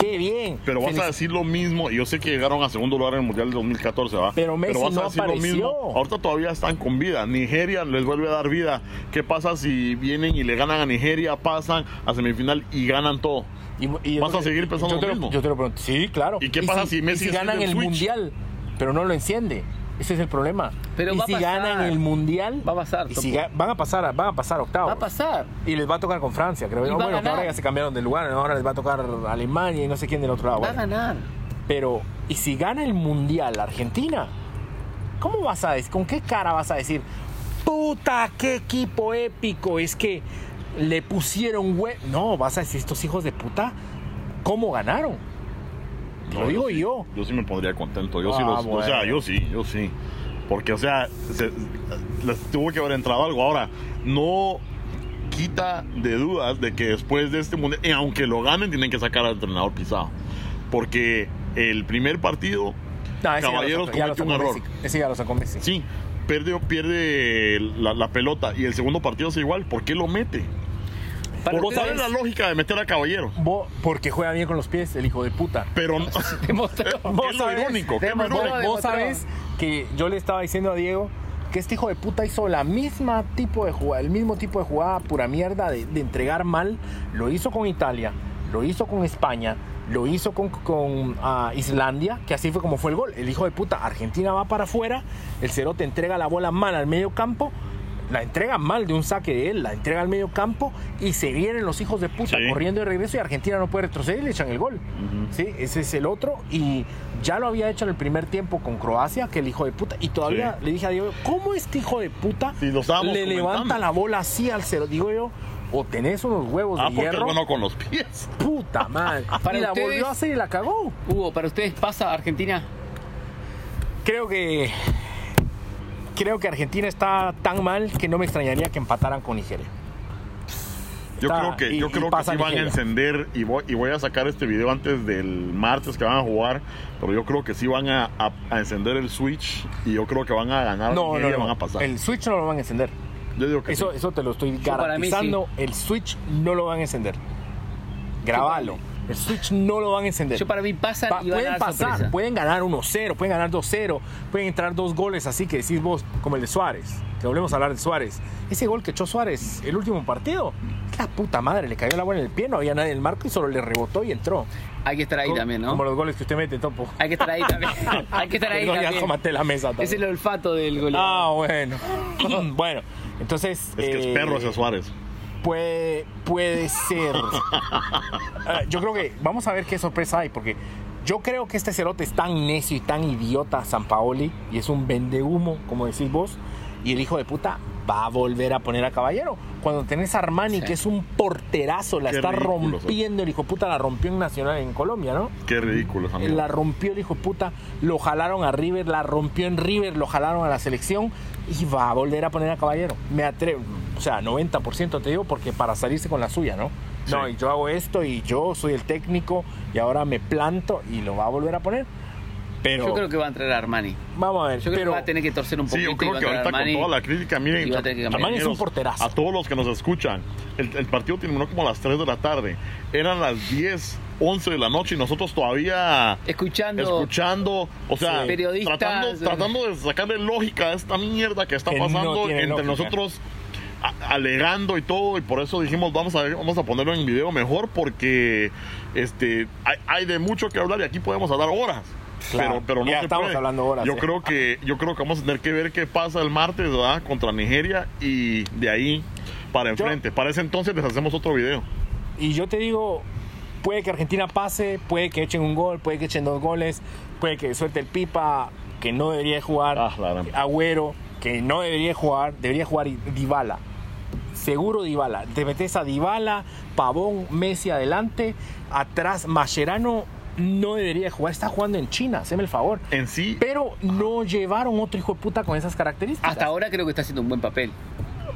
Qué bien. Pero vas Felic- a decir lo mismo, y yo sé que llegaron a segundo lugar en el Mundial del 2014, ¿va? Pero Messi vas no a decir lo apareció. mismo. Ahorita todavía están con vida. Nigeria les vuelve a dar vida. ¿Qué pasa si vienen y le ganan a Nigeria, pasan a semifinal y ganan todo? Y- y ¿Vas a seguir pensando yo lo mismo? Yo te lo pregunto. Sí, claro. ¿Y qué pasa si Messi y si ganan el el switch? mundial, pero no lo enciende? Ese es el problema. Pero y va a si pasar. ganan el mundial, Va a pasar, y si van a pasar, van a pasar octavos. Va a pasar. Y les va a tocar con Francia, creo. Yo. bueno, que ganar. ahora ya se cambiaron de lugar, ahora les va a tocar Alemania y no sé quién del otro lado. Va a bueno. ganar. Pero, ¿y si gana el mundial Argentina? ¿Cómo vas a decir? ¿Con qué cara vas a decir? Puta, qué equipo épico. Es que le pusieron hue... No, vas a decir estos hijos de puta, ¿cómo ganaron? Lo digo yo. Yo sí me pondría contento. Yo sí Ah, los, O sea, bueno. yo sí, yo sí. Porque, o sea, se- les tuvo que haber entrado algo. Ahora, no quita de dudas de que después de este mundial, y aunque lo ganen, tienen que sacar al entrenador pisado. Porque el primer partido, No, Caballeros cometió un error. Ese ya lo sacó Messi. sí, pierde, pierde la, la pelota. Y el segundo partido es igual. ¿Por qué lo mete? Para ¿Por cuál es ustedes, la lógica de meter a Caballero? Bo- porque juega bien con los pies, el hijo de puta. Pero no. ¿Qué es lo irónico? ¿Qué? Vos demostró. sabes que yo le estaba diciendo a Diego que este hijo de puta hizo la misma tipo de jugada, el mismo tipo de jugada pura mierda de, de entregar mal. Lo hizo con Italia, lo hizo con España, lo hizo con, con, ah, Islandia, que así fue como fue el gol. El hijo de puta, Argentina va para afuera, el cerote entrega la bola mal al medio campo. La entrega mal de un saque de él, la entrega al medio campo y se vienen los hijos de puta Sí. corriendo de regreso y Argentina no puede retroceder y le echan el gol. Sí, ese es el otro. Y ya lo había hecho en el primer tiempo con Croacia, que el hijo de puta. Y todavía Sí. le dije a Diego, ¿cómo este hijo de puta le comentando. levanta la bola así al cero? Digo yo, o tenés unos huevos Ah, de porque es hierro. bueno con los pies. Puta madre. Para y la ustedes- volvió a hacer y la cagó. Hugo, ¿para ustedes pasa Argentina? Creo que. Creo que Argentina está tan mal que no me extrañaría que empataran con Nigeria. Yo Está- creo que, y- yo y creo que sí van a encender y voy, y voy a sacar este video antes del martes que van a jugar, pero yo creo que sí van a, a- a encender el switch y yo creo que van a ganar No, no, Nigeria, no. van a pasar. El Switch no lo van a encender. yo digo que Eso, sí. eso te lo estoy para mí garantizando. El Switch no lo van a encender. Grabalo. El Switch no lo van a encender. Yo para mí pasan Pa- y van a pueden dar pasar, sorpresa. pueden ganar 1-0, pueden ganar 2-0, pueden entrar dos goles así que decís vos, como el de Suárez, que volvemos a hablar de Suárez. Ese gol que echó Suárez el último partido, la puta madre, le cayó la bola en el pie, no había nadie en el marco y solo le rebotó y entró. Hay que estar ahí Co- también, ¿no? Como los goles que usted mete, Topo. Hay que estar ahí también. Hay que estar ahí Perdón, ya también. maté la mesa también. Es el olfato del goleador. Ah, bueno. bueno, entonces... Es que es eh, perro ese Suárez. Puede, puede ser. Ah, yo creo que vamos a ver qué sorpresa hay, porque yo creo que este cerote es tan necio y tan idiota, San Paoli, y es un vendehumo, como decís vos, y el hijo de puta va a volver a poner a Caballero. Cuando tenés a Armani, Sí. que es un porterazo, la Qué está ridículo, rompiendo, el hijo de puta la rompió en Nacional en Colombia, ¿no? Qué ridículo mierda. La rompió el hijo de puta, lo jalaron a River, la rompió en River, lo jalaron a la selección y va a volver a poner a Caballero. Me atrevo, o sea, 90% te digo, porque para salirse con la suya, ¿no? No, y yo hago esto y yo soy el técnico y ahora me planto y lo va a volver a poner. Pero Yo creo que va a entrar Armani. vamos a ver, Yo creo pero que va a tener que torcer un Sí, poquito. yo y creo que ahorita Armani. con toda la crítica, miren. Armani es un porterazo. a todos los que nos escuchan, el, el partido terminó como a las 3 de la tarde. Eran las 10, 11 de la noche y nosotros todavía Escuchando. escuchando, o sea, Sí. Tratando, eh. tratando de sacarle lógica a esta mierda que está Que pasando entre lógica. nosotros alegando y todo y por eso dijimos vamos a vamos a ponerlo en video mejor porque este hay, hay de mucho que hablar y aquí podemos hablar horas Claro. pero pero no Ya se estamos puede. hablando horas, yo eh. creo que yo creo que vamos a tener que ver qué pasa el martes ¿verdad? contra Nigeria y de ahí para Yo- enfrente para ese entonces les hacemos otro video Y yo te digo, puede que Argentina pase, puede que echen un gol, puede que echen dos goles, puede que suelte el Pipa, que no debería jugar, Ah, Agüero, que no debería jugar, debería jugar Dybala. Seguro Dybala. Te metes a Dybala, Pavón, Messi adelante, atrás Mascherano no debería jugar, está jugando en China, haceme el favor. en sí Pero no llevaron otro hijo de puta con esas características. Hasta ahora creo que está haciendo un buen papel.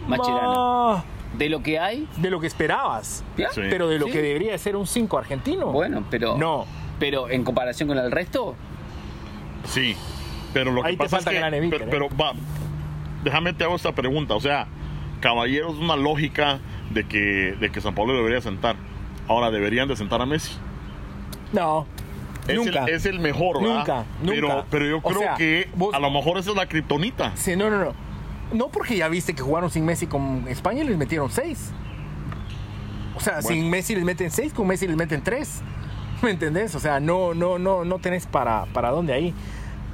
Macherano. Ah, De lo que hay. de lo que esperabas. ¿ya? Sí. Pero de lo Sí. que debería ser un 5 argentino. Bueno, pero. No. Pero en comparación con el resto, Sí, pero lo Ahí que te pasa falta es que, Gran Eviter, pero, ¿eh? pero va, déjame te hago esta pregunta, o sea, Caballero es una lógica de que, de que San Pablo debería sentar. Ahora deberían de sentar a Messi. No. Es, nunca. El, es el mejor, ¿verdad? Nunca, Pero, nunca. pero yo O creo sea, que vos- a lo mejor esa es la kriptonita. Sí, no, no, no. No porque ya viste que jugaron sin Messi con España y les metieron 6. O sea, Bueno. sin Messi les meten 6, con Messi les meten 3. ¿Me entendés? O sea, no, no, no, no tenés para, para dónde ahí.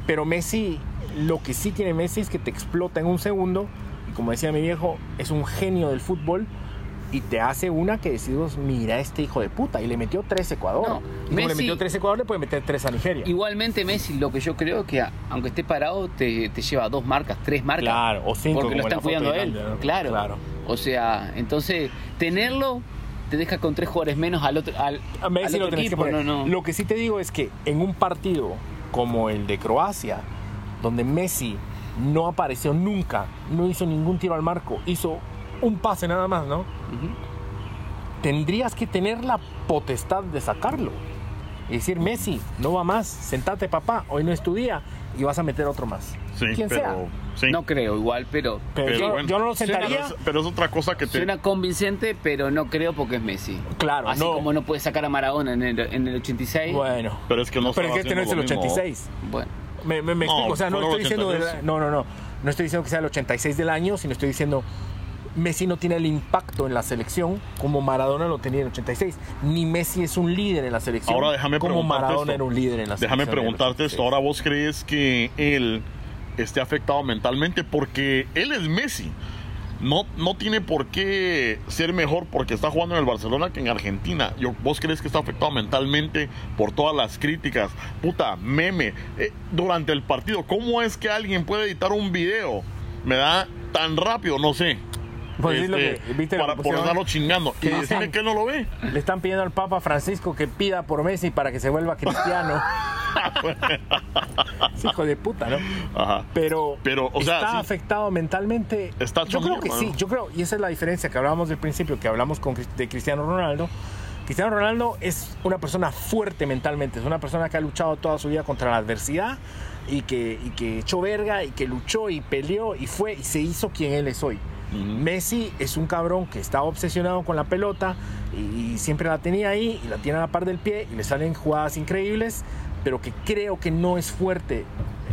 Pero Messi, lo que sí tiene Messi es que te explota en un segundo. Y como decía mi viejo, es un genio del fútbol. Y te hace una que decimos, mira este hijo de puta. Y le metió 3 a Ecuador. No, y como le Messi- metió 3 a Ecuador, le puede meter 3 a Nigeria. igualmente Messi, lo que yo creo que aunque esté parado, te, te lleva dos marcas, tres marcas. Claro, o cinco, Porque lo están cuidando a él. Claro. Claro. O sea, entonces, tenerlo te deja con tres jugadores menos al otro, al, A Messi al lo otro que equipo. poner. No, no. Lo que sí te digo es que en un partido como el de Croacia, donde Messi no apareció nunca, no hizo ningún tiro al marco, hizo un pase nada más, ¿no? Tendrías que tener la potestad de sacarlo. Y decir, Messi, no va más, sentate papá, hoy no es tu día y vas a meter otro más. Sí, Quien pero, sea. sí. No creo igual, pero Pero, Pero yo, bueno, yo no lo suena- sentaría. pero, es, pero es otra cosa que te... suena convincente, pero no creo porque es Messi. Claro, Así no. como no puede sacar a Maradona en el, en el 86. Bueno. Pero es que no pero es que este no es el haciendo lo mismo. 86. Bueno. Me, me- me No, explico, o sea, no estoy diciendo. 83. de- no, no, no. No estoy diciendo que sea el 86 del año, sino estoy diciendo. Messi no tiene el impacto en la selección como Maradona lo tenía en el 86. Ni Messi es un líder en la selección Ahora déjame como Maradona esto. era un líder en la Déjame selección. el preguntarte esto. 86. Ahora vos crees que él esté afectado mentalmente porque él es Messi. No, no tiene por qué ser mejor porque está jugando en el Barcelona que en Argentina. Yo, ¿Vos crees que está afectado mentalmente por todas las críticas? Puta, meme. Eh, durante el partido, ¿cómo es que alguien puede editar un video? Me da tan rápido, no sé. Pues lo Este, que- ¿viste lo para que por estarlo chingando. Y decirle que él no lo ve. Le están pidiendo al Papa Francisco que pida por Messi para que se vuelva cristiano. Es hijo de puta, ¿no? Ajá. Pero, Pero, o sea, está sí. afectado mentalmente. Está yo creo que mierda, sí, yo creo, y esa es la diferencia que hablábamos del principio, que hablamos con, de Cristiano Ronaldo. Cristiano Ronaldo es una persona fuerte mentalmente, es una persona que ha luchado toda su vida contra la adversidad y que, y que echó verga y que luchó y peleó y fue y se hizo quien él es hoy. Messi es un cabrón que estaba obsesionado con la pelota y, y siempre la tenía ahí y la tiene a la par del pie y le salen jugadas increíbles, pero que creo que no es fuerte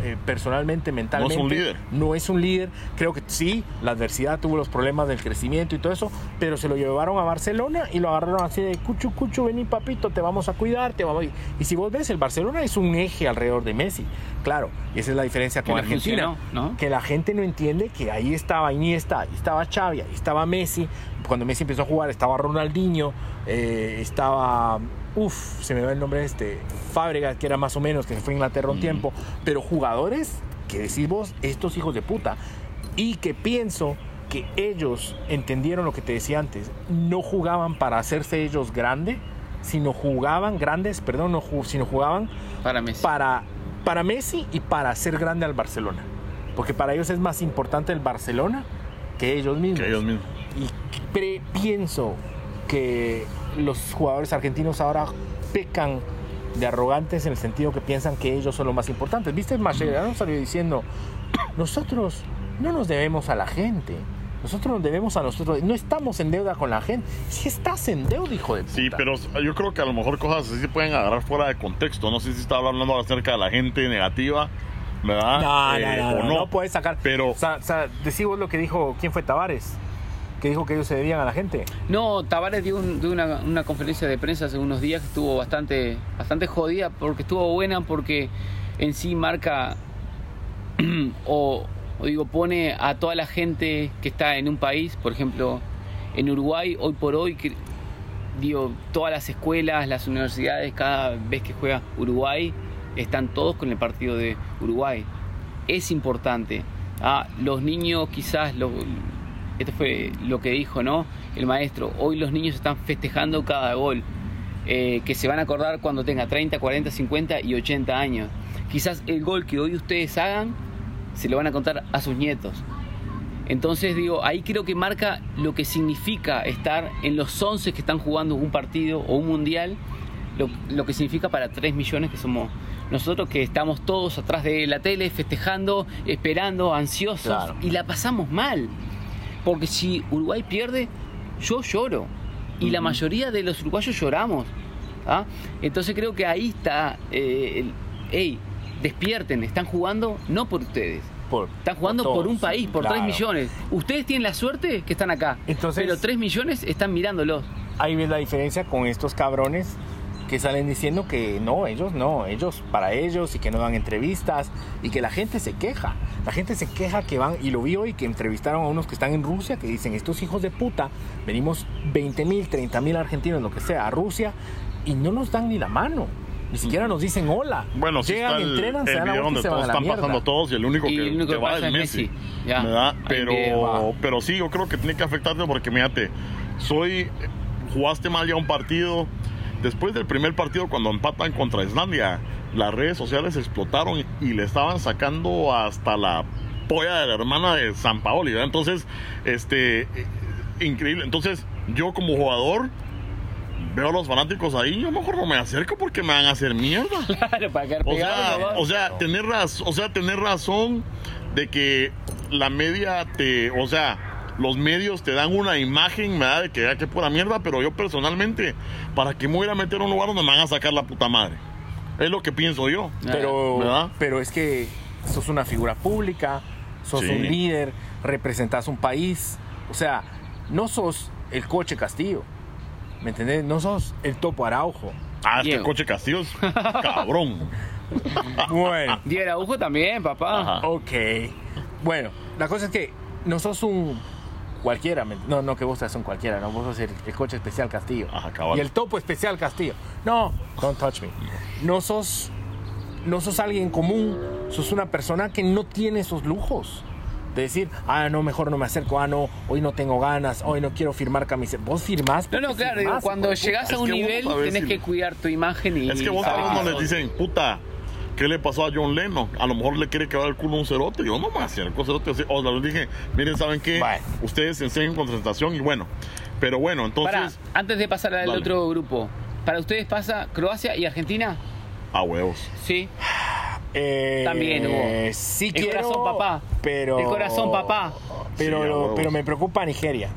eh, personalmente, mentalmente. un líder. No es un líder. Creo que sí, la adversidad tuvo los problemas del crecimiento y todo eso, pero se lo llevaron a Barcelona y lo agarraron así de cuchu, cuchu, vení papito, te vamos a cuidar, te vamos a-". Y si vos ves, el Barcelona es un eje alrededor de Messi. Claro, y esa es la diferencia con Argentina. funcionó, ¿no? Que la gente no entiende que ahí estaba Iniesta, ahí estaba Xavi, ahí estaba Messi. Cuando Messi empezó a jugar estaba Ronaldinho, eh, estaba... Uf, se me va el nombre de este, Fábregas, que era más o menos, que se fue a Inglaterra un tiempo. Pero jugadores que decís vos, estos hijos de puta. Y que pienso que ellos entendieron lo que te decía antes. No jugaban para hacerse ellos grande, sino jugaban grandes, perdón, no sino jugaban Para Messi. para, para Messi y para hacer grande al Barcelona. Porque para ellos es más importante el Barcelona que ellos mismos. Que ellos mismos. Y pienso que los jugadores argentinos ahora pecan de arrogantes en el sentido que piensan que ellos son los más importantes. ¿Viste? Mascherano salió diciendo, nosotros no nos debemos a la gente. Nosotros nos debemos a nosotros. No estamos en deuda con la gente. Si estás en deuda, hijo de puta. Sí, pero yo creo que a lo mejor cosas así se pueden agarrar fuera de contexto. No sé si estaba hablando acerca de la gente negativa, ¿verdad? No, Eh, no, no, no, no puedes sacar. Pero- O sea, o sea, decí vos lo que dijo, ¿quién fue Tavares? Que dijo que ellos se debían a la gente. No, Tavares dio, un- dio una, conferencia de prensa hace unos días que estuvo bastante, bastante jodida, porque estuvo buena, porque en sí marca o, digo, pone a toda la gente que está en un país, por ejemplo, en Uruguay, hoy por hoy, todas las escuelas, las universidades, cada vez que juega Uruguay, están todos con el partido de Uruguay. Es importante. Ah, los niños quizás, lo- esto fue lo que dijo, ¿no? El maestro, hoy los niños están festejando cada gol, eh, que se van a acordar cuando tenga 30, 40, 50 y 80 años. Quizás el gol que hoy ustedes hagan, se lo van a contar a sus nietos. Entonces digo, ahí creo que marca lo que significa estar en los 11 que están jugando un partido o un mundial, lo, lo que significa para 3 millones que somos nosotros que estamos todos atrás de la tele festejando, esperando, ansiosos Claro. y la pasamos mal. Porque si Uruguay pierde, yo lloro. Y la mayoría de los uruguayos lloramos. ¿ah? Entonces creo que ahí está, eh, el, hey, despierten, están jugando no por ustedes, Por, están jugando por, todos, un país, por claro. 3 millones. Ustedes tienen la suerte que están acá, Entonces- pero 3 millones están mirándolos. Ahí ves la diferencia con estos cabrones que salen diciendo que no, ellos no, ellos para ellos y que no dan entrevistas y que la gente se queja. La gente se queja que van, y lo vi hoy, que entrevistaron a unos que están en Rusia que dicen, estos hijos de puta, venimos 20 mil, 30 mil argentinos, lo que sea, a Rusia y no nos dan ni la mano. Ni siquiera nos dicen hola. Bueno, sí Llegan, está el, entrenan, el se dan video donde y se van a la están mierda. pasando todos y el único Y que, el único que que va es es Messi. Messi. Ya. ¿verdad? Ahí que Pero, pero sí, yo creo que tiene que afectarte porque, mírate, soy, jugaste mal ya un partido. Después del primer partido, cuando empatan contra Islandia, las redes sociales explotaron y le estaban sacando hasta la polla de la hermana de San Paoli, ¿verdad? Entonces, este, eh, increíble. Entonces, yo como jugador veo a los fanáticos ahí, yo mejor no me acerco porque me van a hacer mierda. Claro, para quedar O sea, o sea, tener razón, o sea, tener razón de que la media te, o sea, los medios te dan una imagen, ¿verdad? De que ya que pura mierda, pero yo personalmente, ¿para qué me voy a meter a un lugar donde me van a sacar la puta madre? Es lo que pienso yo. Pero, ¿Verdad? pero es que sos una figura pública, sos Sí. un líder, representas un país. O sea, no sos el coche Castillo. ¿Me entendés? No sos el Topo Araujo. Ah, este Diego. coche Castillo es cabrón. Bueno, Diego Araujo también, papá. Ajá. ok. Bueno, la cosa es que no sos un cualquiera. ¿me- No, no que vos seas un cualquiera, no. Vos sos el, el coche especial Castillo. Ajá, y el Topo especial Castillo. No, don't touch me. No sos, no sos alguien común. Sos una persona que no tiene esos lujos. De decir, ah, no, mejor no me acerco, ah, no, hoy no tengo ganas, hoy no quiero firmar camiseta. Vos firmás. No, no, claro, digo, firmás, cuando hijo de llegas a un nivel no si- que cuidar tu imagen y... Es que vos que cuando les dicen, puta, ¿qué le pasó a John Lennon? A lo mejor le quiere quedar el culo a un cerote. Yo no me acerco, cerote. así. O les dije, miren, ¿saben qué? Ustedes enseñan concentración y bueno. Pero bueno, entonces, Pará, antes de pasar al Dale. otro grupo, ¿para ustedes pasa Croacia y Argentina? a huevos. Sí. Eh, También hubo. Sí El quiero, corazón, papá. Pero, El corazón, papá. Pero, Sí, pero me preocupa Nigeria.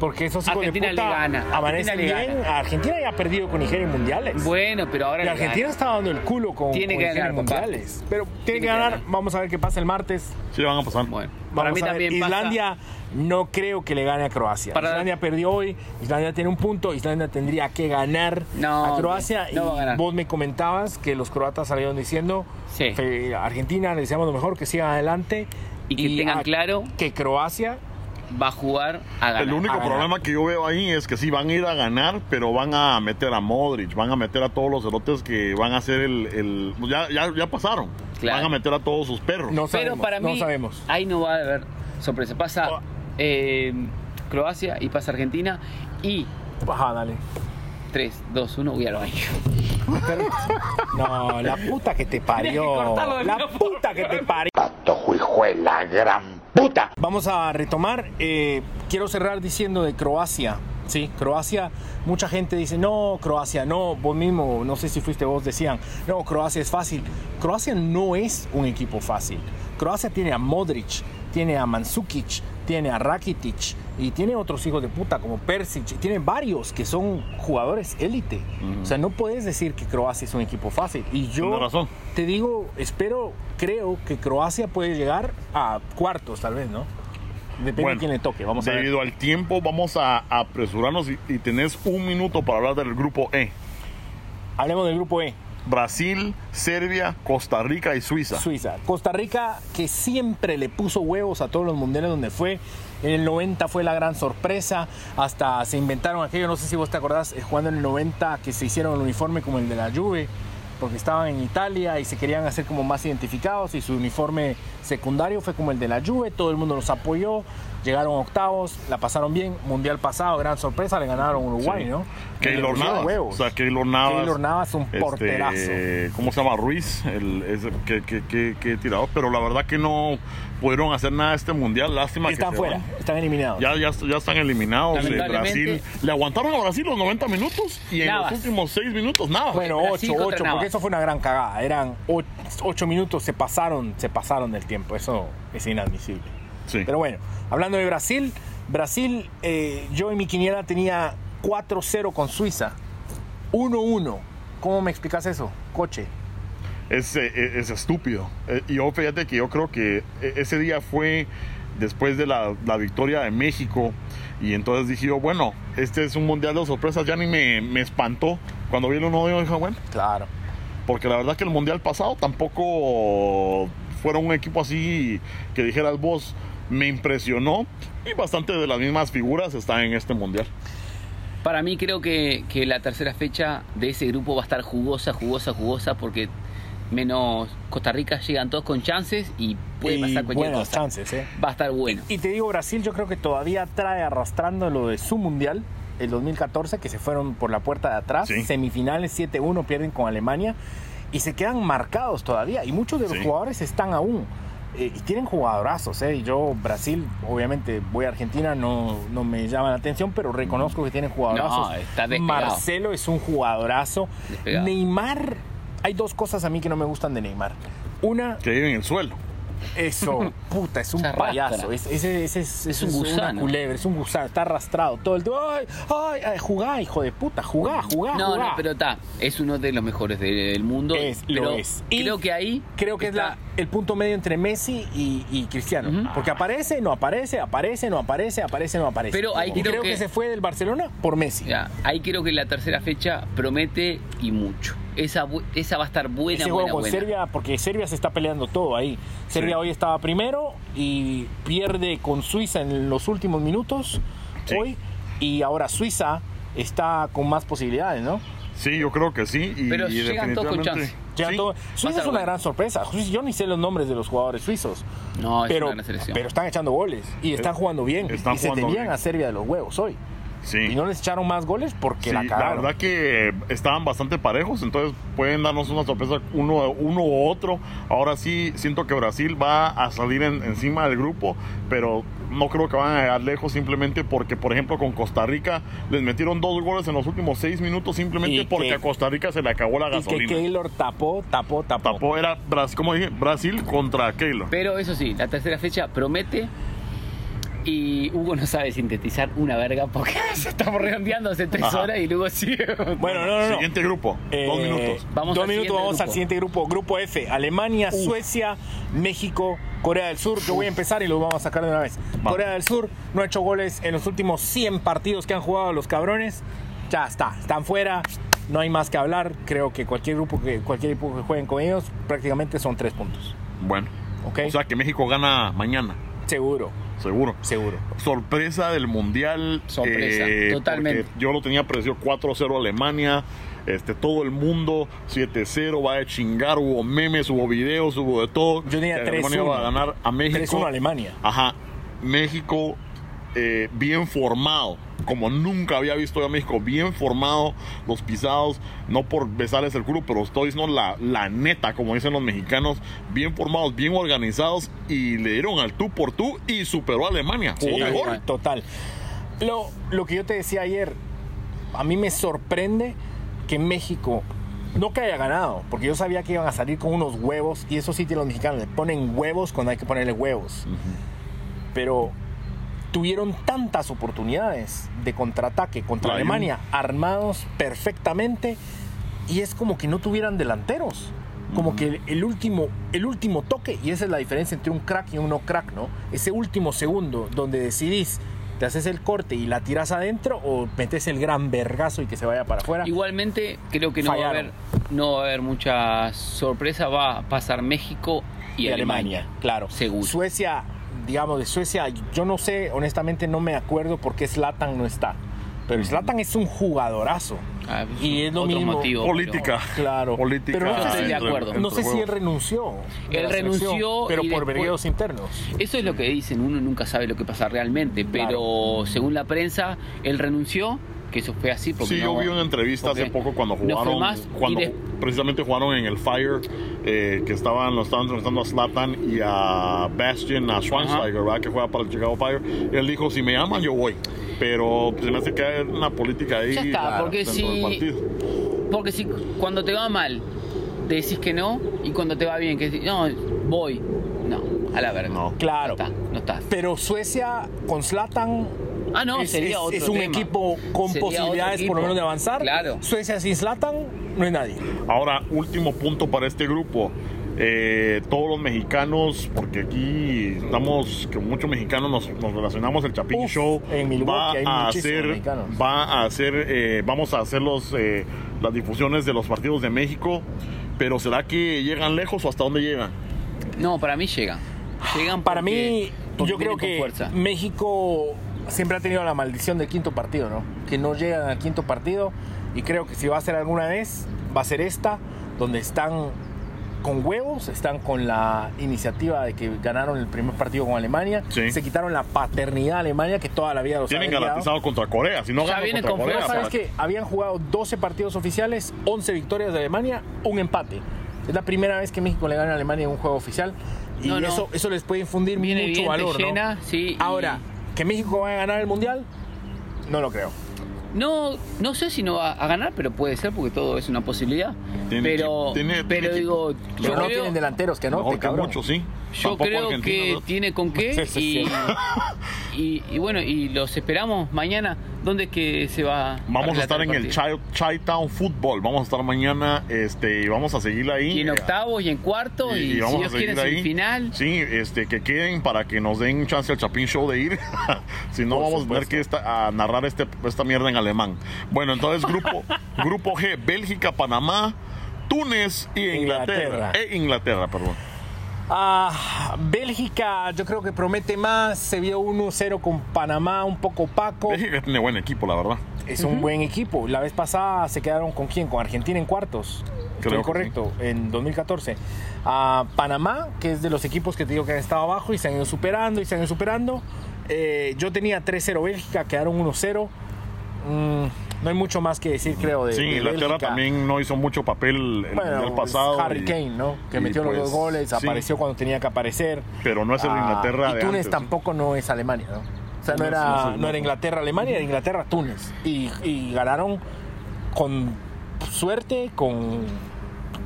Porque esos hijos Argentina de le puta gana, amanecen Argentina le bien. gana. Argentina ya ha perdido con Nigeria en mundiales. Bueno, pero ahora y le Argentina gana. está dando el culo con, Tiene con que Nigeria en ganar, papá. mundiales. Pero tiene, Tiene que que ganar. ganar. Vamos a ver qué pasa el martes. Sí, van a pasar. Bueno, Vamos para mí a ver. también pasa- Islandia no creo que le gane a Croacia. Para- Islandia perdió hoy, Islandia tiene un punto, Islandia tendría que ganar No, a Croacia no va a y ganar. vos me comentabas que los croatas salieron diciendo Sí. que Argentina le deseamos lo mejor, que sigan adelante Y que tengan a- claro- que Croacia va a jugar a ganar. El único a ganar. problema que yo veo ahí es que sí van a ir a ganar, pero van a meter a Modric, van a meter a todos los elotes que van a hacer el. el- ya, ya, ya pasaron. Claro. Van a meter a todos sus perros. no Pero sabemos, para no mí, sabemos. ahí no va a haber sorpresa. Pasa Oh. eh, Croacia y pasa Argentina. Y Ajá, dale. 3, 2, 1, voy al baño. Pero- no, la puta que te que parió. La puta que te parió. Pato, hijo de la gran puta. Vamos a retomar. eh, quiero cerrar diciendo de Croacia. Sí, Croacia, mucha gente dice, no, Croacia, no, vos mismo, no sé si fuiste vos, decían, no, Croacia es fácil. Croacia no es un equipo fácil. Croacia tiene a Modric, tiene a Mandzukic, tiene a Rakitic y tiene otros hijos de puta como Persic, y tiene varios que son jugadores élite. O sea, no puedes decir que Croacia es un equipo fácil. Y yo razón. te digo, espero, creo que Croacia puede llegar a cuartos, tal vez, ¿no? Depende Bueno, de quién le toque. Vamos a ver. Debido al tiempo, vamos a apresurarnos y, y tenés un minuto para hablar del grupo E. Hablemos del grupo E. Brasil, Serbia, Costa Rica y Suiza. Suiza. Costa Rica, que siempre le puso huevos a todos los mundiales donde fue. En el 90 fue la gran sorpresa. Hasta se inventaron aquello, no sé si vos te acordás, eh, jugando en el 90, que se hicieron el uniforme como el de la Juve, porque estaban en Italia y se querían hacer como más identificados. Y su uniforme secundario fue como el de la Juve. Todo el mundo los apoyó. Llegaron octavos, la pasaron bien. Mundial pasado, gran sorpresa, le ganaron Uruguay, Sí. ¿no? Keylor Navas. huevos. O sea, Keylor Navas. Keylor Navas es un este, porterazo. ¿Cómo se llama? Ruiz. El, ese- que, que, que, que tirador. Pero la verdad que no pudieron hacer nada este mundial. Lástima que Están fuera, van. están eliminados. Ya, ya, ya están eliminados. Eh, Brasil. Le aguantaron a Brasil los 90 minutos y en Navas. los últimos 6 minutos nada. Bueno, Brasil 8, contra 8, porque eso fue una gran cagada. Eran 8 minutos, se pasaron, se pasaron del tiempo. Eso es inadmisible. Sí. Pero bueno, hablando de Brasil, Brasil, eh, yo en mi quiniela tenía 4-0 con Suiza. 1-1. ¿Cómo me explicas eso? Coche. Es, eh, es estúpido. Eh, y yo fíjate que yo creo que eh, ese día fue después de la, la victoria de México. Y entonces dije yo, bueno, este es un mundial de sorpresas. Ya ni me, me espantó. Cuando vi el 1 yo dije, bueno, Claro. porque la verdad que el mundial pasado tampoco fueron un equipo así que dijeras vos, me impresionó. Y bastante de las mismas figuras están en este mundial. Para mí creo que, que la tercera fecha de ese grupo va a estar jugosa, jugosa, jugosa, porque menos Costa Rica llegan todos con chances y puede y pasar cualquier cosa. chances, ¿eh? Va a estar bueno. Y te digo, Brasil yo creo que todavía trae arrastrando lo de su mundial, el 2014, que se fueron por la puerta de atrás, Sí. semifinales 7-1, pierden con Alemania, y se quedan marcados todavía. Y muchos de los Sí. jugadores están aún. eh, y tienen jugadorazos, ¿eh? Y yo, Brasil, obviamente voy a Argentina, no, no me llama la atención, pero reconozco que tienen jugadorazos. No, está despegado. Marcelo es un jugadorazo. Despegado. Neymar, hay dos cosas a mí que no me gustan de Neymar. Una, Que viven en el suelo. eso, puta, es un payaso. Es, ese, ese es, Es un una gusano. culebra, es un gusano, está arrastrado todo el tiempo. Ay, ay, ay, jugá, hijo de puta, jugá, jugá, No, jugá. no, pero está, es uno de los mejores de- del mundo. Es, pero lo es. Y Creo que ahí. Creo que está- es la, el punto medio entre Messi y, y Cristiano. Porque aparece, no aparece, aparece, no aparece, aparece, no aparece. Pero ahí creo que... que- se fue del Barcelona por Messi. Ya, ahí creo que la tercera fecha promete y mucho. Esa, esa va a estar buena, Ese buena, juego con buena. Serbia, porque Serbia se está peleando todo ahí. Serbia Sí. hoy estaba primero y pierde con Suiza en los últimos minutos Sí. hoy. Y ahora Suiza está con más posibilidades, ¿no? Sí, yo creo que sí. Y, Pero y llegan todos con chance. Sí. Suiza es una bueno. gran sorpresa. Yo ni sé los nombres de los jugadores suizos. No, es pero, una gran selección. pero están echando goles y están Eh, jugando bien. están y se jugando tenían bien. a Serbia de los huevos hoy. Sí. Y no les echaron más goles porque Sí, la la cagaron. verdad que estaban bastante parejos, entonces pueden darnos una sorpresa uno, uno u otro. Ahora sí, siento que Brasil va a salir en- encima del grupo, pero no creo que van a llegar lejos simplemente porque, por ejemplo, con Costa Rica les metieron dos goles en los últimos seis minutos simplemente porque que- a Costa Rica se le acabó la y que gasolina. Keylor tapó, tapó, tapó. Tapó, era como dije, Brasil contra Keylor. Pero eso sí, la tercera fecha promete. Y Hugo no sabe sintetizar una verga porque se estamos redondeando hace tres Ajá. horas y luego sigue. Bueno, no, no, no. Siguiente grupo, Eh, dos minutos. Vamos dos minutos, vamos al siguiente grupo. Grupo F, Alemania, Suecia, México, Corea del Sur. Yo voy a empezar y lo vamos a sacar de una vez. Corea del Sur no ha hecho goles en los últimos 100 partidos que han jugado los cabrones. Ya está, están fuera. No hay más que hablar. Creo que cualquier grupo que cualquier equipo que jueguen con ellos prácticamente son tres puntos. Bueno, ¿Ok? o sea que México gana mañana, seguro, seguro. seguro. sorpresa del mundial. Sorpresa, totalmente. porque Yo lo tenía precio 4-0 Alemania. Este, todo el mundo 7-0 va a chingar, hubo memes, hubo videos, hubo de todo. Yo tenía Que Alemania 3-1. va a ganar a México. 3-1 Alemania. Ajá. México eh, bien formado, como nunca había visto yo a México, bien formado, los pisados, no por besarles el culo, pero estoy diciendo la, la neta, como dicen los mexicanos, bien formados, bien organizados y le dieron al tú por tú y superó a Alemania. Sí. Total. Lo, lo que yo te decía ayer, a mí me sorprende que México no que haya ganado, porque yo sabía que iban a salir con unos huevos, y eso sí tienen los mexicanos, le ponen huevos cuando hay que ponerle huevos. Pero tuvieron tantas oportunidades de contraataque contra Alemania, armados perfectamente, y es como que no tuvieran delanteros. Como que el, el último, el último toque, y esa es la diferencia entre un crack y un no crack, ¿no? Ese último segundo donde decidís, te haces el corte y la tiras adentro o metes el gran vergazo y que se vaya para afuera. Igualmente, creo que no va, a haber, no va a haber mucha sorpresa. Va a pasar México y, y Alemania. claro. Seguro. Suecia, digamos, de Suecia, yo no sé, honestamente no me acuerdo por qué Zlatan no está. Pero Zlatan es un jugadorazo. Ah, pues, y es lo otro mismo. motivo, Política. Claro. Política. Pero no sé, de acuerdo. no sé si él renunció. Él renunció Pero por vergueos internos. Eso es lo que dicen, uno nunca sabe lo que pasa realmente, pero según la prensa, él renunció, que eso fue así. Porque Sí, yo no- vi una entrevista hace poco cuando no jugaron, más, y cuando de- precisamente jugaron en el Fire, eh, que estaban, lo estaban entrevistando a Slatan y a Bastion, a Schweinsteiger, ¿verdad? que juega para el Chicago Fire. Y él dijo, si me llaman, yo voy. Pero se me hace que hay una política ahí Ya está, porque si-. Porque si cuando te va mal decís que no, y cuando te va bien que decís, no, voy, no, a la verga. No. Claro. No está, no estás. Pero Suecia con Zlatan Ah, no, es, sería es- otro es un tema. equipo con Sería posibilidades por lo menos de avanzar. Claro. Suecia sin Zlatan no es nadie. Ahora, último punto para este grupo. Eh, todos los mexicanos, porque aquí estamos, que muchos mexicanos nos, nos relacionamos, el Chapín Uf, Show en Milwaukee va hay a hacer, mexicanos. va a hacer, eh, vamos a hacer los, eh, las difusiones de los partidos de México, pero ¿será que llegan lejos o hasta dónde llegan? No, para mí llegan. Llegan Para mí, yo creo que fuerza. México siempre ha tenido la maldición del quinto partido, ¿no? Que no llegan al quinto partido y creo que si va a ser alguna vez, va a ser esta, donde están con huevos, están con la iniciativa de que ganaron el primer partido con Alemania, Sí. se quitaron la paternidad de Alemania que toda la vida los Tienen garantizado contra Corea, si no Ya ganan contra con Corea. ¿Sabes para- que Habían jugado 12 partidos oficiales, 11 victorias de Alemania, un empate. Es la primera vez que México le gana a Alemania en un juego oficial y No, no. Eso, eso les puede infundir Viene mucho valor. ¿no? sí, y- Ahora, que México vaya a ganar el mundial, no lo creo. No, no sé si no va a ganar, pero puede ser porque todo es una posibilidad. Tiene pero, equipo- tiene- pero tiene digo, yo no creo, tienen delanteros que no, Mejor te que cabrón. muchos, sí. yo Tampoco creo Argentina, que ¿no? tiene con qué Sí, sí, y, sí. y, y bueno, y los esperamos mañana. ¿Dónde que se va? Vamos a estar en el Chi- Chi-Town Football. Vamos a estar mañana este, y vamos a seguir ahí. Y en octavos y en cuartos y, si Dios quiere en semifinal. Sí, este, que queden para que nos den chance al Chapín Show de ir. si no, Por vamos a tener que esta- a narrar este, esta mierda en alemán. Bueno, entonces, grupo, grupo G: Bélgica, Panamá, Túnez y Inglaterra. Inglaterra. E Inglaterra, perdón. Ah, Bélgica, yo creo que promete más. Se vio 1-0 con Panamá, un poco opaco. Bélgica tiene buen equipo, la verdad. Es un buen equipo. La vez pasada se quedaron con quién? Con Argentina en cuartos. Creo correcto, en 2014. A Panamá, que es de los equipos que te digo que han estado abajo y se han ido superando y se han ido superando. Eh, yo tenía 3-0 Bélgica, quedaron 1-0. mm, no hay mucho más que decir, creo, de Sí, de Inglaterra Bélgica. también no hizo mucho papel el Bueno, mundial pasado. Harry y- Kane, ¿no? Que metió los pues, dos goles, sí, apareció cuando tenía que aparecer. Pero no es el Ah, Inglaterra Y de Túnez tampoco no es Alemania, ¿no? O sea, no era, no era Inglaterra, Alemania, era Inglaterra, Túnez. Y, y ganaron con suerte, con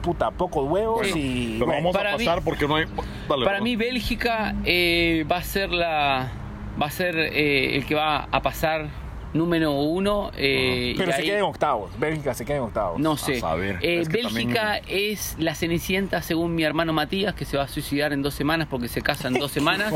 puta, pocos huevos y... Pero bueno, vamos a para mí- pasar porque no hay. Dale, Para mí Bélgica eh, va a ser la va a ser eh, el que va a pasar número uno. eh, pero se ahí- queda en octavos, Bélgica se queda en octavos. No sé. saber. Eh, Es que Bélgica es la cenicienta según mi hermano Matías, que se va a suicidar en dos semanas porque se casa en dos semanas.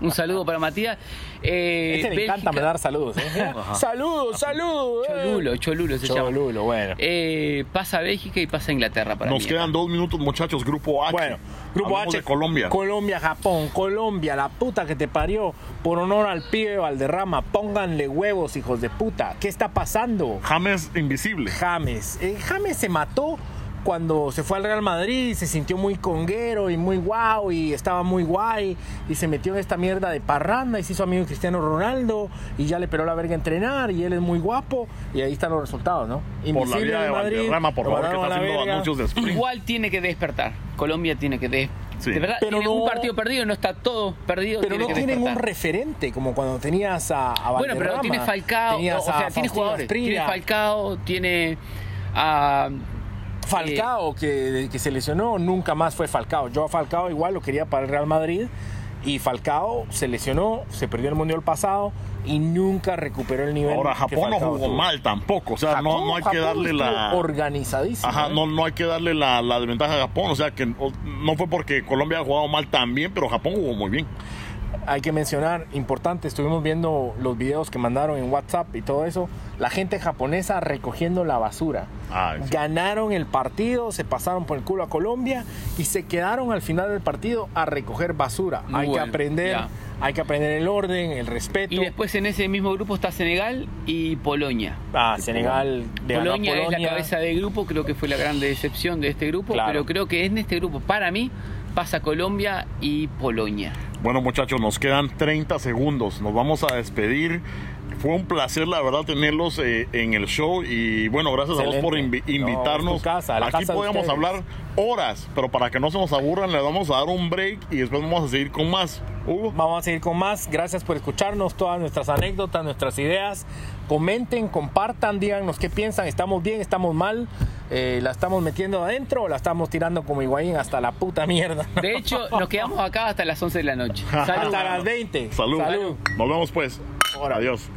Un saludo para Matías. Eh, Este le Bélgica- encanta mandar saludos, ¿eh? Saludos, saludos. Cholulo, Cholulo se llama. Cholulo, bueno. Eh, pasa Bélgica y pasa Inglaterra para Nos mí. quedan dos minutos, muchachos. Grupo H. Bueno, Grupo H. de Colombia. Colombia, Japón. Colombia, la puta que te parió. Por honor al pibe Valderrama. Pónganle huevos, hijos de puta. ¿Qué está pasando? James Invisible. James. Eh, James se mató cuando se fue al Real Madrid y se sintió muy conguero y muy guau y estaba muy guay y se metió en esta mierda de parranda y se hizo amigo de Cristiano Ronaldo y ya le peló la verga a entrenar y él es muy guapo y ahí están los resultados, ¿no? Por la vida de Madrid, Valderrama, por favor, que está haciendo anuncios de. Igual tiene que despertar. Colombia tiene que despertar. Sí. De verdad, Pero no- un partido perdido, no está todo perdido. Pero tiene no tienen un referente como cuando tenías a, a Bueno, pero Valderrama, tiene Falcao, o, tenías o sea, a tiene Faustino jugadores. Tiene Falcao, tiene a. Falcao que, que se lesionó, nunca más fue Falcao. Yo a Falcao igual lo quería para el Real Madrid y Falcao se lesionó, se perdió el mundial pasado y nunca recuperó el nivel. Ahora, que Japón no jugó mal tampoco. O sea, no, Japón- no hay que darle la. organizadísimo. Ajá, ¿eh? no, no hay que darle la, la desventaja a Japón. O sea, que o- no fue porque Colombia ha jugado mal también, pero Japón jugó muy bien. Hay que mencionar, importante, estuvimos viendo los videos que mandaron en WhatsApp y todo eso, la gente japonesa recogiendo la basura. Ah, sí. Ganaron el partido, se pasaron por el culo a Colombia y se quedaron al final del partido a recoger basura. Muy hay bueno, que aprender, ya. hay que aprender el orden, el respeto. Y después en ese mismo grupo está Senegal y Polonia. ah, Senegal a Polonia, es la cabeza de grupo, creo que fue la gran decepción de este grupo, Claro. pero creo que en este grupo, para mí, pasa Colombia y Polonia. Bueno, muchachos, nos quedan 30 segundos. Nos vamos a despedir. Fue un placer, la verdad, tenerlos eh, en el show. Y bueno, gracias a vos por invi- Excelente. No, invitarnos. casa, Aquí podemos hablar horas, pero para que no se nos aburran, le vamos a dar un break y después vamos a seguir con más. Hugo. Vamos a seguir con más. Gracias por escucharnos, todas nuestras anécdotas, nuestras ideas. Comenten, compartan, díganos qué piensan. ¿Estamos bien? ¿Estamos mal? Eh, ¿La estamos metiendo adentro o la estamos tirando como Higuaín hasta la puta mierda? De hecho, nos quedamos acá hasta las 11 de la noche. Salud. hasta las 20. Salud. Salud. Nos vemos pues. Adiós.